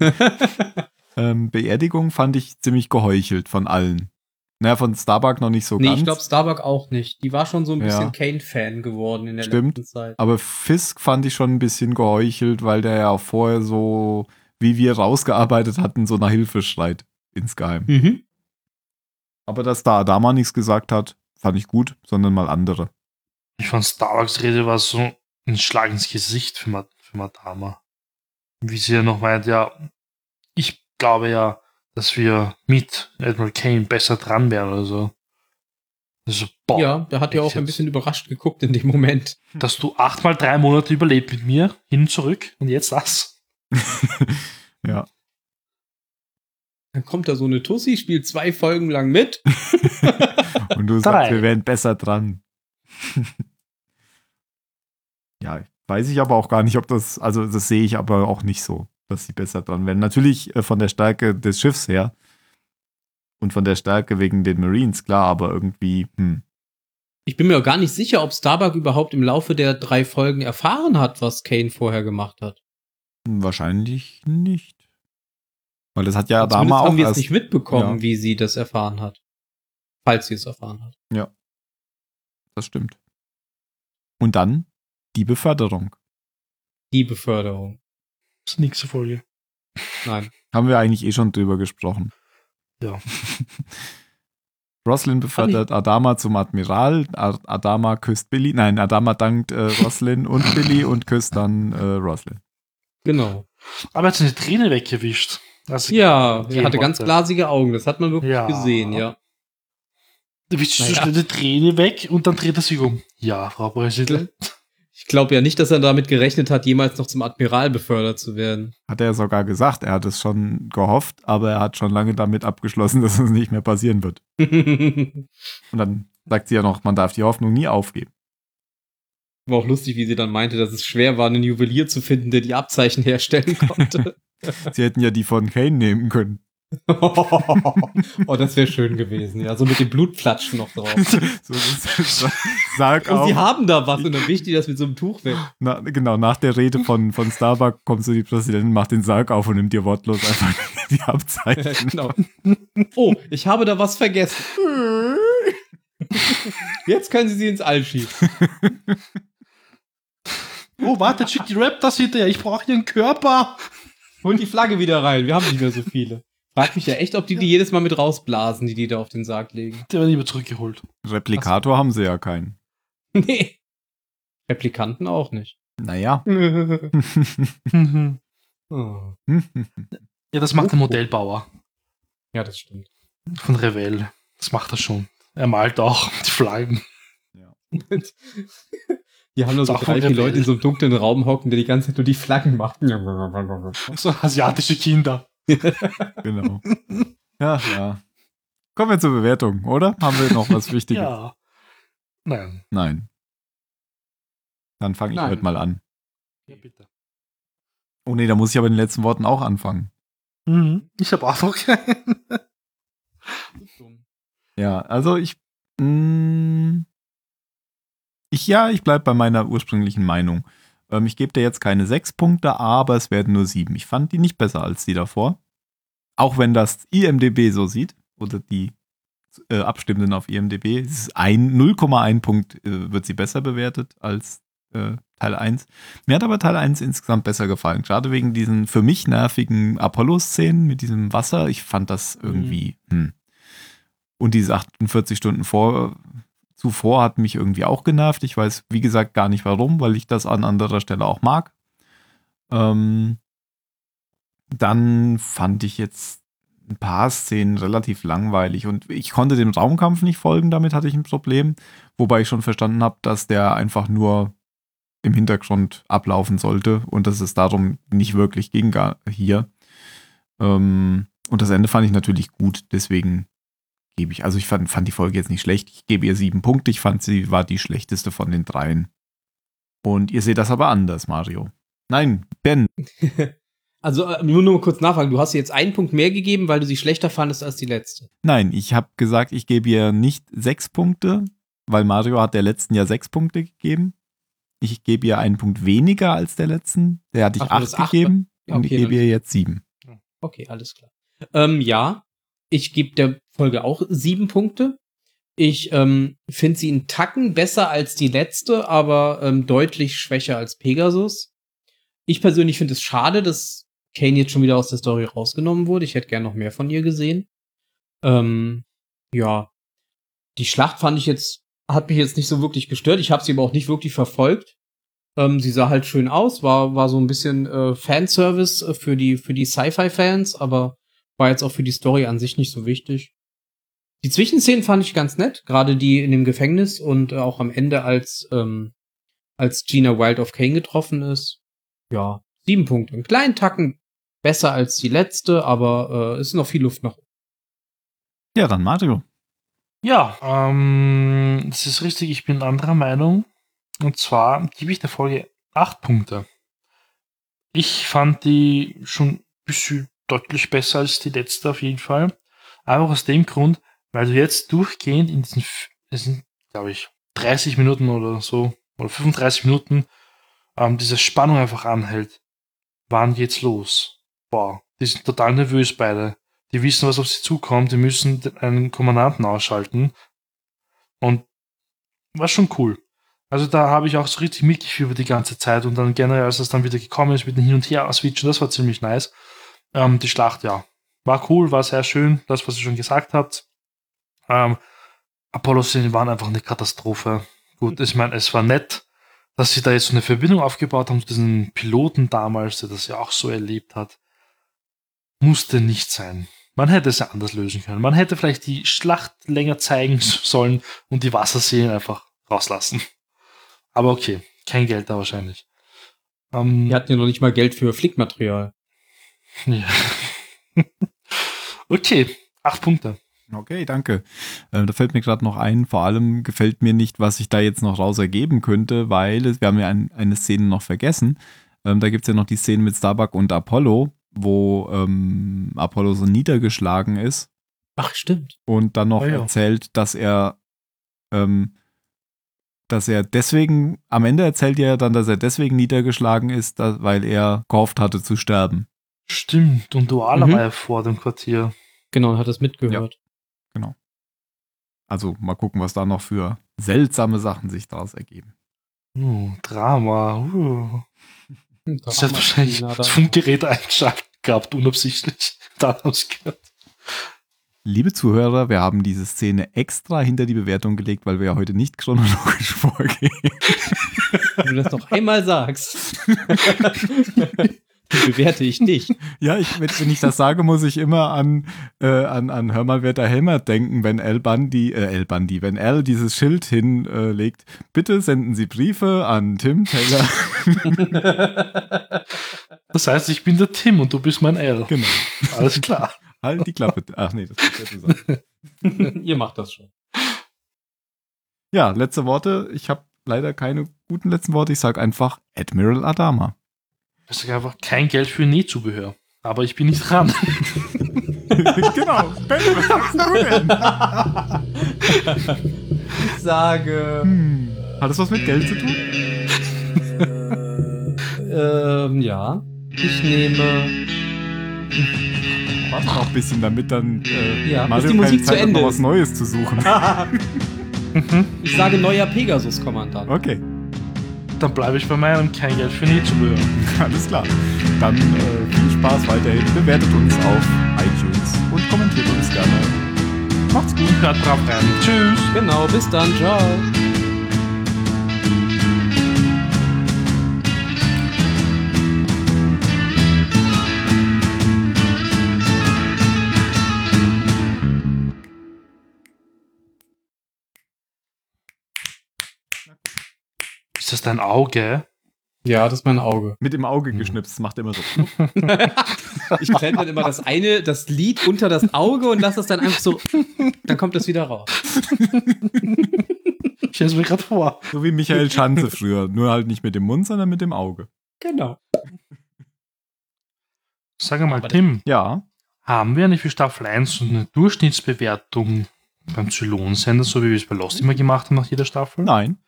Speaker 2: ähm, Beerdigung fand ich ziemlich geheuchelt von allen. Naja, von Starbuck noch nicht so
Speaker 1: nee,
Speaker 2: ganz.
Speaker 1: ich glaube Starbuck auch nicht. Die war schon so ein bisschen
Speaker 2: Ja.
Speaker 1: Kane-Fan geworden in der
Speaker 2: Stimmt.
Speaker 1: letzten Zeit.
Speaker 2: Aber Fisk fand ich schon ein bisschen geheuchelt, weil der ja vorher so, wie wir rausgearbeitet hatten, so nach Hilfe schreit. Insgeheim.
Speaker 1: Mhm.
Speaker 2: Aber dass da Adama nichts gesagt hat, fand ich gut, sondern mal andere.
Speaker 3: Ich fand Starbucks Rede war so ein Schlag ins Gesicht für, Ma für Madama. Wie sie ja noch meint, ja, ich glaube ja, dass wir mit Admiral Kane besser dran wären oder so. Also, boah,
Speaker 1: Ja, der hat ja auch ein bisschen überrascht geguckt in dem Moment.
Speaker 3: dass du achtmal drei Monate überlebt mit mir, hin und zurück und jetzt das.
Speaker 2: ja.
Speaker 1: Dann kommt da so eine Tussi, spielt zwei Folgen lang mit.
Speaker 2: Und du
Speaker 3: Drei.
Speaker 2: sagst, wir wären besser dran. ja, weiß ich aber auch gar nicht, ob das, also das sehe ich aber auch nicht so, dass sie besser dran wären. Natürlich äh, von der Stärke des Schiffs her und von der Stärke wegen den Marines, klar, aber irgendwie, hm.
Speaker 1: Ich bin mir auch gar nicht sicher, ob Starbuck überhaupt im Laufe der drei Folgen erfahren hat, was Kane vorher gemacht hat.
Speaker 2: Wahrscheinlich nicht. Weil das hat ja Adama auch
Speaker 1: haben wir
Speaker 2: erst,
Speaker 1: nicht mitbekommen,
Speaker 2: Ja.
Speaker 1: wie sie das erfahren hat. Falls sie es erfahren hat.
Speaker 2: das stimmt. Und dann die Beförderung.
Speaker 1: Die Beförderung.
Speaker 3: Das ist die nächste Folge.
Speaker 1: Nein.
Speaker 2: Haben wir eigentlich eh schon drüber gesprochen.
Speaker 3: Ja.
Speaker 2: Roslin befördert Adama zum Admiral. Adama küsst Billy. Nein, Adama dankt äh, Roslin und Billy und küsst dann äh, Roslin.
Speaker 1: Genau.
Speaker 3: Aber er hat seine Träne weggewischt. Also,
Speaker 1: Ja, er hatte ganz glasige Augen. Das hat man wirklich
Speaker 3: Ja.
Speaker 1: gesehen, ja.
Speaker 3: Da wischt so
Speaker 1: Naja.
Speaker 3: schnell die Träne weg und dann dreht er sich um. Ja, Frau Präsident.
Speaker 1: Ich glaube ja nicht, dass er damit gerechnet hat, jemals noch zum Admiral befördert zu werden.
Speaker 2: Hat er sogar gesagt, er hat es schon gehofft, aber er hat schon lange damit abgeschlossen, dass es nicht mehr passieren wird. Und dann sagt sie ja noch, man darf die Hoffnung nie aufgeben.
Speaker 1: War auch lustig, wie sie dann meinte, dass es schwer war, einen Juwelier zu finden, der die Abzeichen herstellen konnte.
Speaker 2: Sie hätten ja die von Kane nehmen können.
Speaker 1: oh, das wäre schön gewesen, ja. So mit dem Blutplatschen noch drauf.
Speaker 2: So, das- Sag
Speaker 1: Und sie haben da was und dann wischt die das mit so einem Tuch weg.
Speaker 2: Na, genau, nach der Rede von, von Starbuck kommt so die Präsidentin, macht den Sarg auf und nimmt dir wortlos einfach die Abzeichen.
Speaker 1: genau. Oh, ich habe da was vergessen. Jetzt können sie sie ins All schießen.
Speaker 3: Oh, warte, schickt die Rap das hinterher. Ich brauche ihren Körper.
Speaker 1: Hol die Flagge wieder rein. Wir haben nicht mehr so viele. Frag mich ja echt, ob die die jedes Mal mit rausblasen, die die da auf den Sarg legen.
Speaker 3: Der wird nicht mehr zurückgeholt.
Speaker 2: Replikator haben sie ja keinen.
Speaker 1: Nee. Replikanten auch nicht.
Speaker 2: Naja.
Speaker 1: Oh.
Speaker 3: Ja, das macht der Modellbauer
Speaker 1: Ja, das stimmt.
Speaker 3: von Revell. Das macht er schon. Er malt auch die Flaggen.
Speaker 1: Die haben nur so drei, vier. Leute in so einem dunklen Raum hocken, der die ganze Zeit nur die Flaggen macht.
Speaker 3: So asiatische Kinder.
Speaker 2: genau. Ja, ja. Kommen wir zur Bewertung, oder? Haben wir noch was Wichtiges?
Speaker 3: Ja. Nein.
Speaker 2: Nein. Dann fange ich heute mal an.
Speaker 3: Ja, bitte.
Speaker 2: Oh nee, da muss ich aber in den letzten Worten auch anfangen.
Speaker 3: Mhm. Ich habe auch noch keinen.
Speaker 2: Ja, also ich. Mh, ich ja, ich bleibe bei meiner ursprünglichen Meinung. Ähm, ich gebe dir jetzt keine sechs Punkte, aber es werden nur sieben. Ich fand die nicht besser als die davor. Auch wenn das IMDB so sieht, oder die äh, Abstimmenden auf IMDB, es ist ein 0,1 Punkt äh, wird sie besser bewertet als äh, Teil 1. Mir hat aber Teil 1 insgesamt besser gefallen. Gerade wegen diesen für mich nervigen Apollo-Szenen mit diesem Wasser. Ich fand das irgendwie. Hm. Und diese 48 Stunden vor, zuvor hat mich irgendwie auch genervt. Ich weiß, wie gesagt, gar nicht warum, weil ich das an anderer Stelle auch mag. Ähm, dann fand ich jetzt ein paar Szenen relativ langweilig und ich konnte dem Raumkampf nicht folgen, damit hatte ich ein Problem. Wobei ich schon verstanden habe, dass der einfach nur im Hintergrund ablaufen sollte und dass es darum nicht wirklich ging hier. Ähm, und das Ende fand ich natürlich gut, deswegen gebe ich, also ich fand, fand die Folge jetzt nicht schlecht. Ich gebe ihr sieben Punkte. Ich fand, sie war die schlechteste von den dreien. Und ihr seht das aber anders, Mario. Nein, Ben.
Speaker 1: Also äh, nur nur kurz nachfragen, du hast ihr jetzt einen Punkt mehr gegeben, weil du sie schlechter fandest als die letzte.
Speaker 2: Nein, ich habe gesagt, ich gebe ihr nicht sechs Punkte, weil Mario hat der letzten ja sechs Punkte gegeben. Ich gebe ihr einen Punkt weniger als der letzten. Der hatte ich
Speaker 1: Ach,
Speaker 2: acht
Speaker 1: acht,
Speaker 2: gegeben und
Speaker 1: okay,
Speaker 2: ich gebe ihr jetzt sieben.
Speaker 1: Okay, alles klar. Ähm, ja, ich gebe der Folge auch sieben Punkte. Ich ähm, finde sie einen Tacken besser als die letzte, aber ähm, deutlich schwächer als Pegasus. Ich persönlich finde es schade, dass Kane jetzt schon wieder aus der Story rausgenommen wurde. Ich hätte gern noch mehr von ihr gesehen. Ähm, ja, die Schlacht fand ich jetzt, hat mich jetzt nicht so wirklich gestört. Ich habe sie aber auch nicht wirklich verfolgt. Ähm, sie sah halt schön aus, war, war so ein bisschen äh, Fanservice äh, für die, für die Sci-Fi-Fans, aber war jetzt auch für die Story an sich nicht so wichtig. Die Zwischenszenen fand ich ganz nett, gerade die in dem Gefängnis und äh, auch am Ende, als, ähm, als Gina Wild of Kane getroffen ist. Ja, sieben Punkte. Einen kleinen Tacken besser als die letzte, aber äh, es ist noch viel Luft nach oben.
Speaker 2: Ja, dann Mario.
Speaker 3: Ja, ähm, das ist richtig, ich bin anderer Meinung. Und zwar gebe ich der Folge 8 Punkte. Ich fand die schon ein bisschen deutlich besser als die letzte auf jeden Fall. Einfach aus dem Grund, weil du jetzt durchgehend in diesen, es sind, glaube ich, 30 Minuten oder so, oder 35 Minuten, ähm, diese Spannung einfach anhält. Wann geht's los? Boah, die sind total nervös beide. Die wissen, was auf sie zukommt, die müssen einen Kommandanten ausschalten. Und war schon cool. Also da habe ich auch so richtig mitgefühlt die ganze Zeit und dann generell, als es dann wieder gekommen ist mit dem Hin- und Her-Switchen, das war ziemlich nice. Ähm, die Schlacht, ja, war cool, war sehr schön, das, was ihr schon gesagt habt. Ähm, Apollo-Szenen waren einfach eine Katastrophe. Gut, ich meine, es war nett, dass sie da jetzt so eine Verbindung aufgebaut haben zu diesen Piloten damals, der das ja auch so erlebt hat. Musste nicht sein. Man hätte es ja anders lösen können. Man hätte vielleicht die Schlacht länger zeigen sollen und die Wasserseen einfach rauslassen. Aber okay, kein Geld da wahrscheinlich. Ähm,
Speaker 1: Die hatten ja noch nicht mal Geld für Flickmaterial.
Speaker 3: ja. okay, acht Punkte.
Speaker 2: Okay, danke. Äh, da fällt mir gerade noch ein, vor allem gefällt mir nicht, was sich da jetzt noch raus ergeben könnte, weil wir haben ja ein, eine Szene noch vergessen. Ähm, da gibt es ja noch die Szene mit Starbuck und Apollo, wo ähm, Apollo so niedergeschlagen ist
Speaker 1: Ach, stimmt.
Speaker 2: und dann noch
Speaker 3: Oh ja.
Speaker 2: erzählt, dass er, ähm, dass er deswegen, am Ende erzählt er dann, dass er deswegen niedergeschlagen ist, da, weil er gehofft hatte zu sterben.
Speaker 3: Stimmt, und Duala
Speaker 1: Mhm.
Speaker 3: war ja vor dem Quartier.
Speaker 1: Genau, hat das mitgehört.
Speaker 2: Also mal gucken, was da noch für seltsame Sachen sich daraus ergeben.
Speaker 3: Uh, Drama. Uh. Das hat wahrscheinlich
Speaker 1: Drama-
Speaker 3: das Funkgerät eingeschaltet gehabt, unabsichtlich. Da gehört.
Speaker 2: Liebe Zuhörer, wir haben diese Szene extra hinter die Bewertung gelegt, weil wir ja heute nicht chronologisch vorgehen.
Speaker 1: Wenn du das noch einmal sagst, bewerte ich dich.
Speaker 2: Ja, ich, wenn, ich das sage, muss ich immer an, äh, an, an Hör mal, wer da hämmert denken, wenn Al Bundy, äh, Al Bundy, wenn Al dieses Schild hinlegt. Bitte senden Sie Briefe an Tim Taylor.
Speaker 3: Das heißt, ich bin der Tim und du bist mein L.
Speaker 2: genau.
Speaker 3: Alles klar.
Speaker 2: Halt die Klappe. Ach nee, das ist ja du sagen.
Speaker 1: Ihr macht das schon.
Speaker 2: Ja, letzte Worte. Ich habe leider keine guten letzten Worte. Ich sage einfach Admiral Adama.
Speaker 3: Ich sage einfach kein Geld für Nähzubehör. Aber ich bin nicht dran.
Speaker 2: genau. Ben, was sagst du denn?
Speaker 1: Ich sage.
Speaker 2: Hm. Hat das was mit Geld zu tun?
Speaker 1: Ähm, ja. Ich nehme.
Speaker 2: Warte noch ein bisschen, damit dann äh,
Speaker 1: Ja,
Speaker 2: Mario
Speaker 1: die Musik
Speaker 2: keine Zeit
Speaker 1: zu
Speaker 2: hat,
Speaker 1: Ende
Speaker 2: noch was. Neues zu suchen.
Speaker 1: Ich sage neuer Pegasus-Kommandant.
Speaker 2: Okay,
Speaker 3: Dann bleibe ich bei meinem kein Geld für Nähzubehör.
Speaker 2: alles klar. Dann äh, viel Spaß weiterhin. Bewertet uns auf iTunes und kommentiert uns gerne. Macht's gut.
Speaker 3: Hört drauf rein. Tschüss.
Speaker 1: Genau, bis dann. Ciao.
Speaker 3: Ist das dein Auge?
Speaker 1: Ja, das ist mein Auge.
Speaker 2: Mit dem Auge
Speaker 3: Hm.
Speaker 2: geschnipst, macht immer so.
Speaker 1: Ich klemme dann immer das eine, das Lied unter das Auge und lasse es dann einfach so. Dann kommt das wieder raus.
Speaker 3: Ich stelle es mir gerade vor.
Speaker 2: So wie Michael Schanze früher. Nur halt nicht mit dem Mund, sondern mit dem Auge.
Speaker 1: Genau.
Speaker 3: Sag mal,
Speaker 1: Aber-
Speaker 3: Tim,
Speaker 2: Ja,
Speaker 3: haben wir eine für Staffel 1 so eine Durchschnittsbewertung beim Zylonsender, so wie wir es bei Lost immer gemacht haben nach jeder Staffel?
Speaker 2: nein.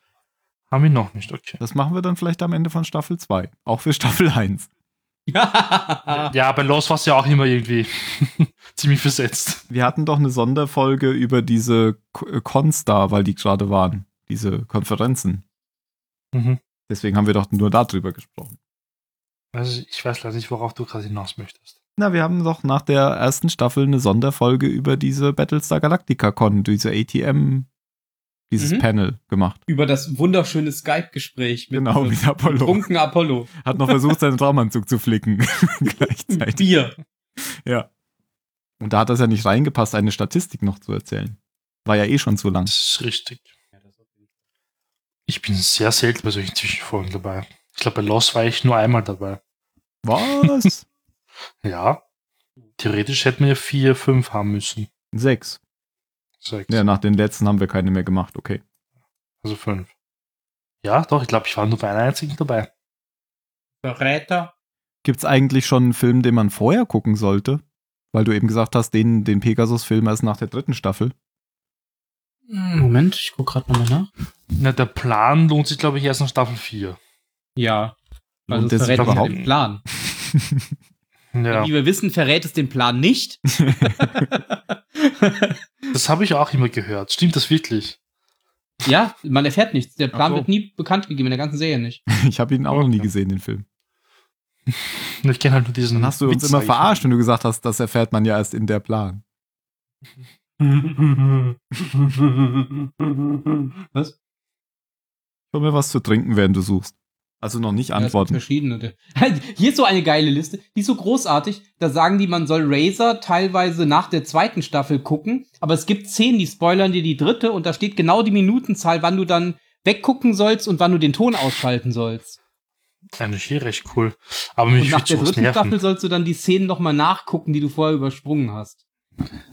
Speaker 3: Haben wir noch nicht, okay.
Speaker 2: Das machen wir dann vielleicht am Ende von Staffel 2. Auch für Staffel 1.
Speaker 3: Ja, bei Lost war es ja auch immer irgendwie ziemlich versetzt.
Speaker 2: Wir hatten doch eine Sonderfolge über diese äh, Cons da, weil die gerade waren. Diese Konferenzen.
Speaker 3: Mhm.
Speaker 2: Deswegen haben wir doch nur darüber gesprochen.
Speaker 3: Also ich weiß leider nicht, worauf du gerade hinaus möchtest.
Speaker 2: Na, wir haben doch nach der ersten Staffel eine Sonderfolge über diese Battlestar Galactica Con, diese ATM, dieses
Speaker 1: Mhm.
Speaker 2: Panel gemacht.
Speaker 1: Über das wunderschöne Skype-Gespräch mit
Speaker 2: Genau,
Speaker 1: äh,
Speaker 2: mit Apollo.
Speaker 1: trunken Apollo.
Speaker 2: Hat noch versucht, seinen Raumanzug zu flicken. Gleichzeitig.
Speaker 1: Bier.
Speaker 2: Ja. Und da hat das ja nicht reingepasst, eine Statistik noch zu erzählen. War ja eh schon zu lang.
Speaker 3: Das ist richtig. Ich bin sehr selten bei solchen Zwischenfolgen dabei. Ich glaube, bei Lost war ich nur einmal dabei.
Speaker 2: Was?
Speaker 3: Ja. Theoretisch hätten wir ja vier, fünf haben müssen.
Speaker 2: Sechs.
Speaker 3: Sechs.
Speaker 2: Ja, nach den letzten haben wir keine mehr gemacht, okay.
Speaker 3: Also fünf. Ja, doch, ich glaube, ich war nur bei einer einzigen dabei.
Speaker 1: Verräter.
Speaker 2: Gibt's eigentlich schon einen Film, den man vorher gucken sollte? Weil du eben gesagt hast, den, den Pegasus-Film erst nach der dritten Staffel.
Speaker 1: Moment, ich guck gerade nochmal nach.
Speaker 3: Na, der Plan lohnt sich, glaube ich, erst nach Staffel 4.
Speaker 1: Ja. Also
Speaker 2: Und
Speaker 1: es
Speaker 2: das
Speaker 1: ja
Speaker 3: überhaupt-
Speaker 1: den Plan.
Speaker 3: Ja,
Speaker 1: Wie wir wissen, verrät es den Plan nicht.
Speaker 3: das habe ich auch immer gehört. Stimmt das wirklich?
Speaker 1: ja, man erfährt nichts. Der Plan
Speaker 2: so.
Speaker 1: wird nie bekannt gegeben in der ganzen Serie nicht.
Speaker 2: Ich habe ihn auch noch nie gesehen, den Film.
Speaker 3: Ich kenne halt nur diesen.
Speaker 2: Dann hast du uns
Speaker 3: Witz,
Speaker 2: immer verarscht, wenn du gesagt hast, das erfährt man ja erst in der Plan.
Speaker 1: Was?
Speaker 2: Hol mir was zu trinken, während du suchst. Also noch nicht
Speaker 1: Ja,
Speaker 2: antworten.
Speaker 1: verschiedene. Hier ist so eine geile Liste, die ist so großartig. Da sagen die, man soll Razor teilweise nach der zweiten Staffel gucken, aber es gibt Szenen, die spoilern dir die dritte und da steht genau die Minutenzahl, wann du dann weggucken sollst und wann du den Ton ausschalten sollst.
Speaker 3: Eigentlich hier recht cool. Aber mich
Speaker 1: Und nach der dritten Staffel
Speaker 3: nerven.
Speaker 1: sollst du dann die Szenen nochmal nachgucken, die du vorher übersprungen hast.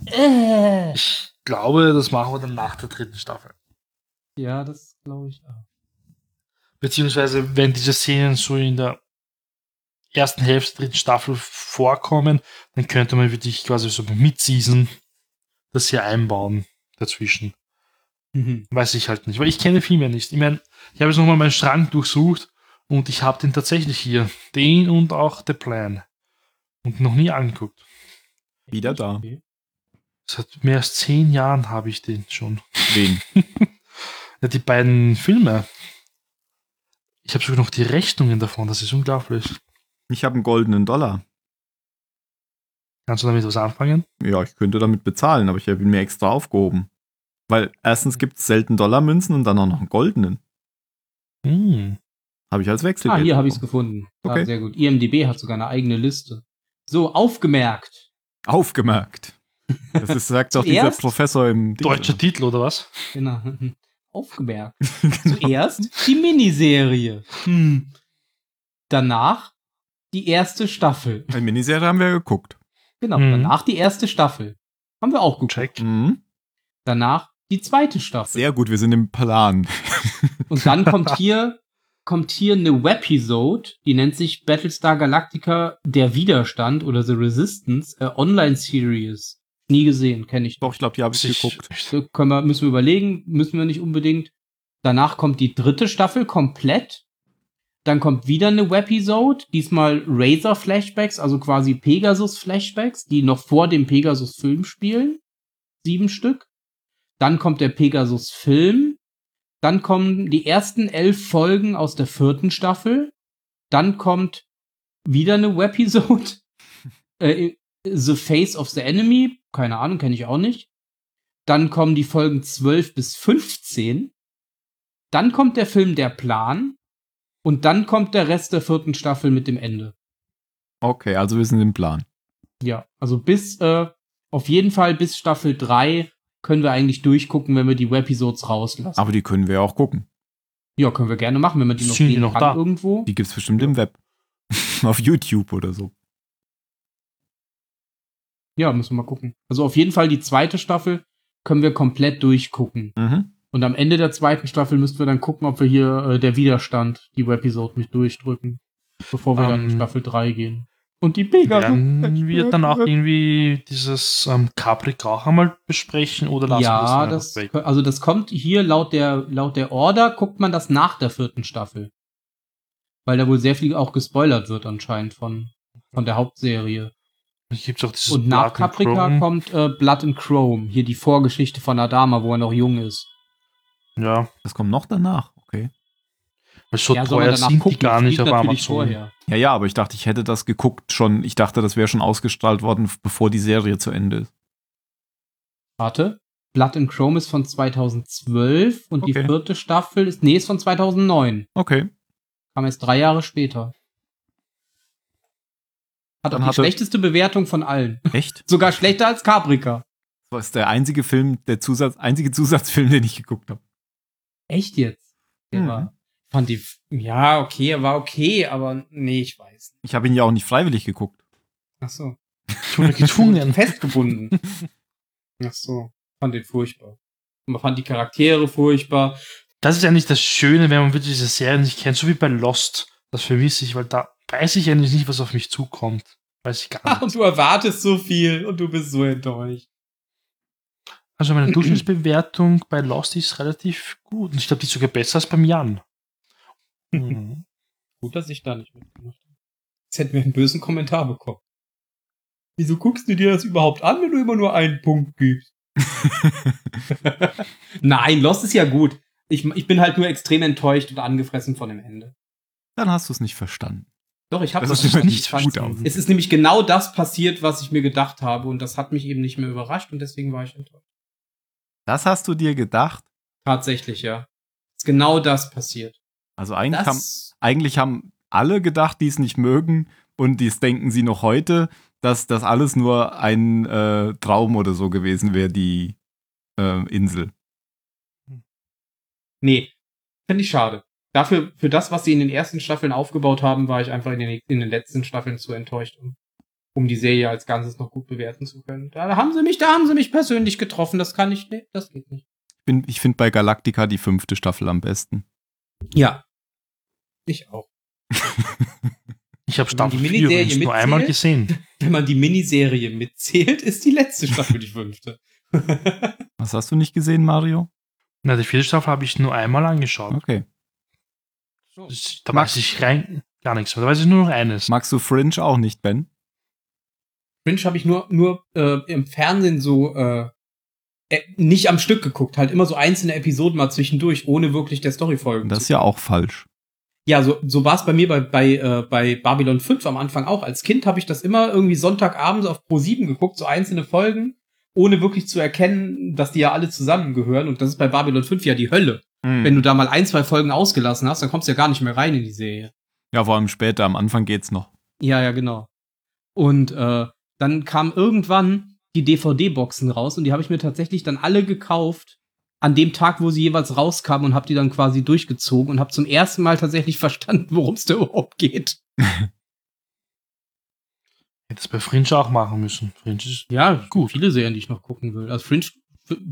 Speaker 1: Äh.
Speaker 3: Ich glaube, das machen wir dann nach der dritten Staffel.
Speaker 1: Ja, das glaube ich auch.
Speaker 3: Beziehungsweise, wenn diese Szenen so in der ersten Hälfte der dritten Staffel vorkommen, dann könnte man wirklich quasi so mit Season das hier einbauen dazwischen.
Speaker 1: Mhm.
Speaker 3: Weiß ich halt nicht, weil ich kenne viel mehr nicht. Ich meine, ich habe jetzt nochmal meinen Schrank durchsucht und ich habe den tatsächlich hier. Den und auch The Plan. Und noch nie angeguckt.
Speaker 2: Wieder da.
Speaker 1: Okay.
Speaker 3: Seit mehr als zehn Jahren habe ich den schon.
Speaker 2: Wen?
Speaker 3: Ja, die beiden Filme. Ich habe sogar noch die Rechnungen davon, das ist unglaublich.
Speaker 2: Ich habe einen goldenen Dollar.
Speaker 3: Kannst du damit was anfangen?
Speaker 2: Ja, ich könnte damit bezahlen, aber ich habe ihn mir extra aufgehoben. Weil erstens gibt es selten Dollarmünzen und dann auch noch einen goldenen.
Speaker 3: Hm.
Speaker 2: Habe ich als Wechsel.
Speaker 1: Ah, hier habe ich es gefunden.
Speaker 2: Okay.
Speaker 1: Ah, sehr gut. IMDB hat sogar eine eigene Liste. So, aufgemerkt.
Speaker 2: Aufgemerkt. Das ist, sagt doch dieser Professor im.
Speaker 3: Deutscher Titel oder was?
Speaker 1: Genau. Aufgemerkt. Zuerst die Miniserie. Hm. Danach die erste Staffel.
Speaker 2: Eine Miniserie haben wir geguckt.
Speaker 1: Genau,
Speaker 3: Mhm.
Speaker 1: danach die erste Staffel. Haben wir auch geguckt.
Speaker 3: Check.
Speaker 2: Mhm.
Speaker 1: Danach die zweite Staffel.
Speaker 2: Sehr gut, wir sind im Plan.
Speaker 1: Und dann kommt hier, kommt hier eine Webisode, die nennt sich Battlestar Galactica Der Widerstand oder The Resistance, äh, Online-Series. Nie gesehen, kenne ich.
Speaker 2: Doch, ich glaube, die habe ich
Speaker 3: Sich-
Speaker 2: geguckt.
Speaker 1: Können wir, müssen wir überlegen, müssen wir nicht unbedingt. Danach kommt die dritte Staffel komplett. Dann kommt wieder eine Webisode, diesmal Razor Flashbacks, also quasi Pegasus Flashbacks, die noch vor dem Pegasus Film spielen. Sieben Stück. Dann kommt der Pegasus Film. Dann kommen die ersten elf Folgen aus der vierten Staffel. Dann kommt wieder eine Webisode. äh, the Face of the Enemy. Keine Ahnung, kenne ich auch nicht. Dann kommen die Folgen 12 bis 15. Dann kommt der Film Der Plan. Und dann kommt der Rest der vierten Staffel mit dem Ende.
Speaker 2: Okay, also wir sind im Plan.
Speaker 1: Ja, also bis, äh, auf jeden Fall bis Staffel 3 können wir eigentlich durchgucken, wenn wir die Webisodes rauslassen.
Speaker 2: Aber die können wir auch gucken.
Speaker 1: ja, können wir gerne machen, wenn man die noch sehen
Speaker 3: noch
Speaker 1: kann
Speaker 3: da?
Speaker 1: irgendwo.
Speaker 2: Die gibt's bestimmt im Web. Auf YouTube oder so.
Speaker 1: Ja, müssen wir mal gucken. Also auf jeden Fall die zweite Staffel können wir komplett durchgucken.
Speaker 2: Mhm.
Speaker 1: Und am Ende der zweiten Staffel müssten wir dann gucken, ob wir hier äh, der Widerstand, die Webisode mit durchdrücken. Bevor wir dann in
Speaker 3: Ähm,
Speaker 1: Staffel 3 gehen. Und die Pegasus.
Speaker 3: Werden wir danach irgendwie dieses ähm, Caprica auch einmal besprechen oder lassen wir
Speaker 1: ja,
Speaker 3: das dann
Speaker 1: das,
Speaker 3: weg?
Speaker 1: also das kommt hier laut der, laut der Order, guckt man das nach der vierten Staffel. Weil da wohl sehr viel auch gespoilert wird anscheinend von, von der Hauptserie.
Speaker 3: Gibt's auch dieses
Speaker 1: Und nach
Speaker 3: Blood
Speaker 1: Caprica kommt äh, Blood and Chrome, hier die Vorgeschichte von Adama, wo er noch jung ist.
Speaker 3: Ja,
Speaker 2: Das kommt noch danach. Okay.
Speaker 3: weil so
Speaker 1: ja,
Speaker 3: teuer
Speaker 1: danach
Speaker 3: sind
Speaker 1: gucken,
Speaker 3: die gar
Speaker 1: das
Speaker 3: nicht auf Amazon.
Speaker 1: vorher.
Speaker 2: Ja, ja, aber ich dachte, ich hätte das geguckt schon. Ich dachte, das wäre schon ausgestrahlt worden, bevor die Serie zu Ende ist.
Speaker 1: Warte. Blood and Chrome ist von 2012 und die
Speaker 2: Okay.
Speaker 1: vierte Staffel ist, nee, ist von 2009.
Speaker 2: Okay.
Speaker 1: Kam erst drei Jahre später. Hat auch die
Speaker 2: hatte-
Speaker 1: schlechteste Bewertung von allen.
Speaker 2: Echt?
Speaker 1: Sogar schlechter als Caprica.
Speaker 2: Das ist der einzige Film, der Zusatz, einzige Zusatzfilm, den ich geguckt habe.
Speaker 1: Echt jetzt? Der
Speaker 2: Mhm.
Speaker 1: war, fand die, ja, okay, er war okay, aber nee, ich weiß nicht.
Speaker 2: Ich habe ihn ja auch nicht freiwillig geguckt.
Speaker 1: Ach so.
Speaker 3: Wurde gezwungen.
Speaker 1: Festgebunden. Ach so. Fand den furchtbar. Man fand die Charaktere furchtbar.
Speaker 3: Das ist eigentlich das Schöne, wenn man wirklich diese Serien nicht kennt, so wie bei Lost. Das vermisse ich, weil da weiß ich eigentlich nicht, was auf mich zukommt. Weiß ich gar
Speaker 1: Ach,
Speaker 3: nicht.
Speaker 1: und du erwartest so viel und du bist so enttäuscht.
Speaker 3: Also meine Durchschnittsbewertung bei Lost ist relativ gut. Und ich glaube, die ist sogar besser als beim Jan. Mhm.
Speaker 1: Gut, dass ich da nicht mitgemacht habe. Jetzt hätten wir einen bösen Kommentar bekommen. Wieso guckst du dir das überhaupt an, wenn du immer nur einen Punkt gibst? Nein, Lost ist ja gut. Ich, ich bin halt nur extrem enttäuscht und angefressen von dem Ende.
Speaker 2: Dann hast du es nicht verstanden.
Speaker 1: Doch, ich habe
Speaker 2: Das
Speaker 1: das verstanden.
Speaker 2: nicht aus.
Speaker 1: Es ist nämlich genau das passiert, was ich mir gedacht habe und das hat mich eben nicht mehr überrascht und deswegen war ich enttäuscht.
Speaker 2: Das hast du dir gedacht?
Speaker 1: Tatsächlich, ja. Ist genau das passiert.
Speaker 2: Also eigentlich haben,
Speaker 1: Das,
Speaker 2: eigentlich haben alle gedacht, die es nicht mögen und dies denken sie noch heute, dass das alles nur ein äh, Traum oder so gewesen wäre, die äh, Insel.
Speaker 1: nee, finde ich schade. Dafür, für das, was sie in den ersten Staffeln aufgebaut haben, war ich einfach in den, in den letzten Staffeln zu enttäuscht, um, um die Serie als Ganzes noch gut bewerten zu können. Da haben sie mich, da haben sie mich persönlich getroffen. Das kann ich, nee, das geht nicht.
Speaker 2: Ich, bin- ich finde bei Galactica die fünfte Staffel am besten.
Speaker 1: Ja. Ich auch.
Speaker 3: Ich habe Staffel 4
Speaker 1: Miniserie
Speaker 3: übrigens nur einmal
Speaker 1: mitzählt?
Speaker 3: gesehen.
Speaker 1: Wenn man die Miniserie mitzählt, ist die letzte Staffel die fünfte.
Speaker 2: Was hast du nicht gesehen, Mario?
Speaker 3: Na, die vierte Staffel habe ich nur einmal angeschaut.
Speaker 2: Okay.
Speaker 3: Das, da weiß ich rein gar nichts mehr. Da weiß ich nur noch eines.
Speaker 2: Magst du Fringe auch nicht, Ben?
Speaker 1: Fringe habe ich nur, nur äh, im Fernsehen so äh, äh, nicht am Stück geguckt, halt immer so einzelne Episoden mal zwischendurch, ohne wirklich der Story folgen
Speaker 2: Das
Speaker 1: zu
Speaker 2: ist ja auch falsch.
Speaker 1: Ja, so, so war es bei mir bei, bei, äh, bei Babylon 5 am Anfang auch. Als Kind habe ich das immer irgendwie Sonntagabends auf Pro 7 geguckt, so einzelne Folgen, ohne wirklich zu erkennen, dass die ja alle zusammengehören. Und das ist bei Babylon 5 ja die Hölle.
Speaker 2: Hm.
Speaker 1: Wenn du da mal ein, zwei Folgen ausgelassen hast, dann kommst du ja gar nicht mehr rein in die Serie.
Speaker 2: ja, vor allem später, am Anfang geht's noch.
Speaker 1: Ja, ja, genau. Und äh, dann kamen irgendwann die DVD-Boxen raus und die habe ich mir tatsächlich dann alle gekauft an dem Tag, wo sie jeweils rauskamen und habe die dann quasi durchgezogen und habe zum ersten Mal tatsächlich verstanden, worum es da überhaupt geht.
Speaker 3: Hätte es bei Fringe auch machen müssen. Fringe ist
Speaker 1: Ja, gut. Viele Serien, die ich noch gucken will. Also Fringe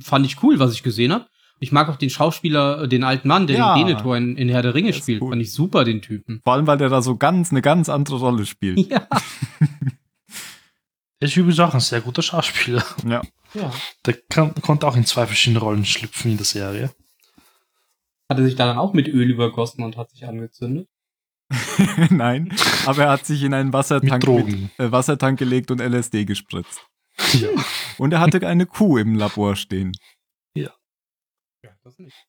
Speaker 1: fand ich cool, was ich gesehen habe. Ich mag auch den Schauspieler, äh, den alten Mann, der
Speaker 2: Ja.
Speaker 1: den Denethor in, in Herr der Ringe
Speaker 2: Der
Speaker 1: spielt.
Speaker 2: cool.
Speaker 1: Fand ich super, den Typen.
Speaker 2: Vor allem, weil der da so ganz, eine ganz andere Rolle spielt.
Speaker 1: Ja.
Speaker 3: er ist übrigens auch ein sehr guter Schauspieler.
Speaker 2: ja.
Speaker 1: ja.
Speaker 3: Der kann, konnte auch in zwei verschiedene Rollen schlüpfen in der Serie.
Speaker 1: Hat er sich da dann auch mit Öl übergossen und hat sich angezündet?
Speaker 2: Nein, aber er hat sich in einen
Speaker 3: Mit
Speaker 2: Wassertank,
Speaker 3: Drogen.
Speaker 2: äh, Wassertank gelegt und LSD gespritzt.
Speaker 3: Ja.
Speaker 2: Und er hatte eine Kuh im Labor stehen.
Speaker 1: Ja, das nicht.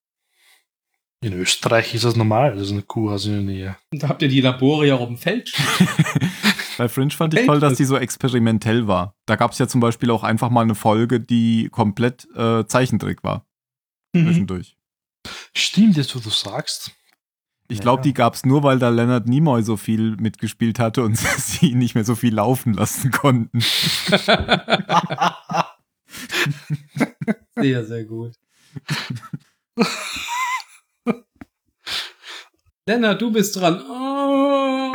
Speaker 3: In Österreich ist das normal, dass eine Kuh hast in der Nähe.
Speaker 1: Und da habt ihr die Labore ja auf dem Feld stehen.
Speaker 2: Bei Fringe fand ich toll, dass die so experimentell war. Da gab es ja zum Beispiel auch einfach mal eine Folge, die komplett äh, Zeichentrick war.
Speaker 1: Mhm.
Speaker 2: Zwischendurch.
Speaker 3: Stimmt jetzt, wo du sagst.
Speaker 2: Ich
Speaker 3: Ja.
Speaker 2: glaube, die gab es nur, weil da Leonard Nimoy so viel mitgespielt hatte und sie ihn nicht mehr so viel laufen lassen konnten.
Speaker 1: sehr, sehr gut. Lennart, du bist dran. Oh.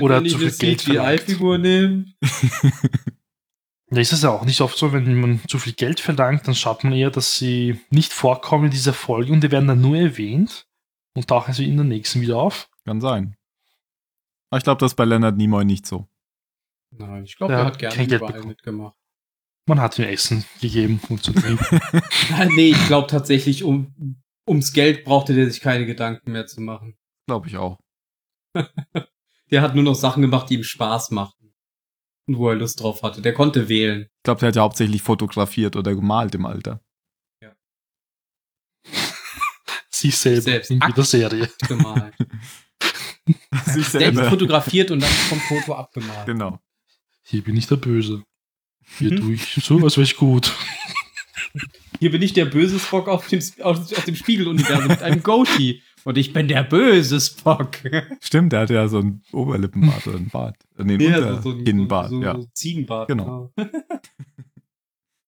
Speaker 3: Oder
Speaker 1: nicht
Speaker 3: zu viel
Speaker 1: eine. CGI-Figur nehmen?
Speaker 3: Ja, ist es ja auch nicht oft so, wenn man zu viel Geld verlangt, dann schaut man eher, dass sie nicht vorkommen in dieser Folge und die werden dann nur erwähnt und tauchen sie in der nächsten wieder auf.
Speaker 2: Kann sein. Aber ich glaube, das ist bei Leonard Nimoy nicht so.
Speaker 1: Nein, ich glaube, er
Speaker 3: hat
Speaker 1: gerne
Speaker 3: kein Geld bekommen.
Speaker 1: mitgemacht.
Speaker 3: Man hat ihm Essen gegeben und zu trinken.
Speaker 1: Nein, nee, ich glaube tatsächlich, um, ums Geld brauchte der sich keine Gedanken mehr zu machen.
Speaker 2: Glaube ich auch.
Speaker 1: Der hat nur noch Sachen gemacht, die ihm Spaß machten. Wo er Lust drauf hatte. Der konnte wählen.
Speaker 2: Ich glaube, der hat ja hauptsächlich fotografiert oder gemalt im Alter.
Speaker 3: Sie selber
Speaker 1: Selbst.
Speaker 3: in jeder Serie.
Speaker 1: Gemalt.
Speaker 2: Sich
Speaker 1: Selbst fotografiert und dann vom Foto abgemalt.
Speaker 2: Genau.
Speaker 3: Hier bin ich der Böse. Hier
Speaker 1: Mhm.
Speaker 3: tue ich so, als wäre ich gut.
Speaker 1: Hier bin ich der böse Spock auf dem, aus, aus dem Spiegeluniversum mit einem Goatee. Und ich bin der böse Spock.
Speaker 2: Stimmt, der hatte ja so ein Oberlippenbart oder ein Bart. Äh, Nee, ein
Speaker 1: Ja, so, so,
Speaker 2: Unterkinnbart,
Speaker 1: so,
Speaker 2: ja.
Speaker 1: so Ziegenbart.
Speaker 2: Genau.
Speaker 1: genau.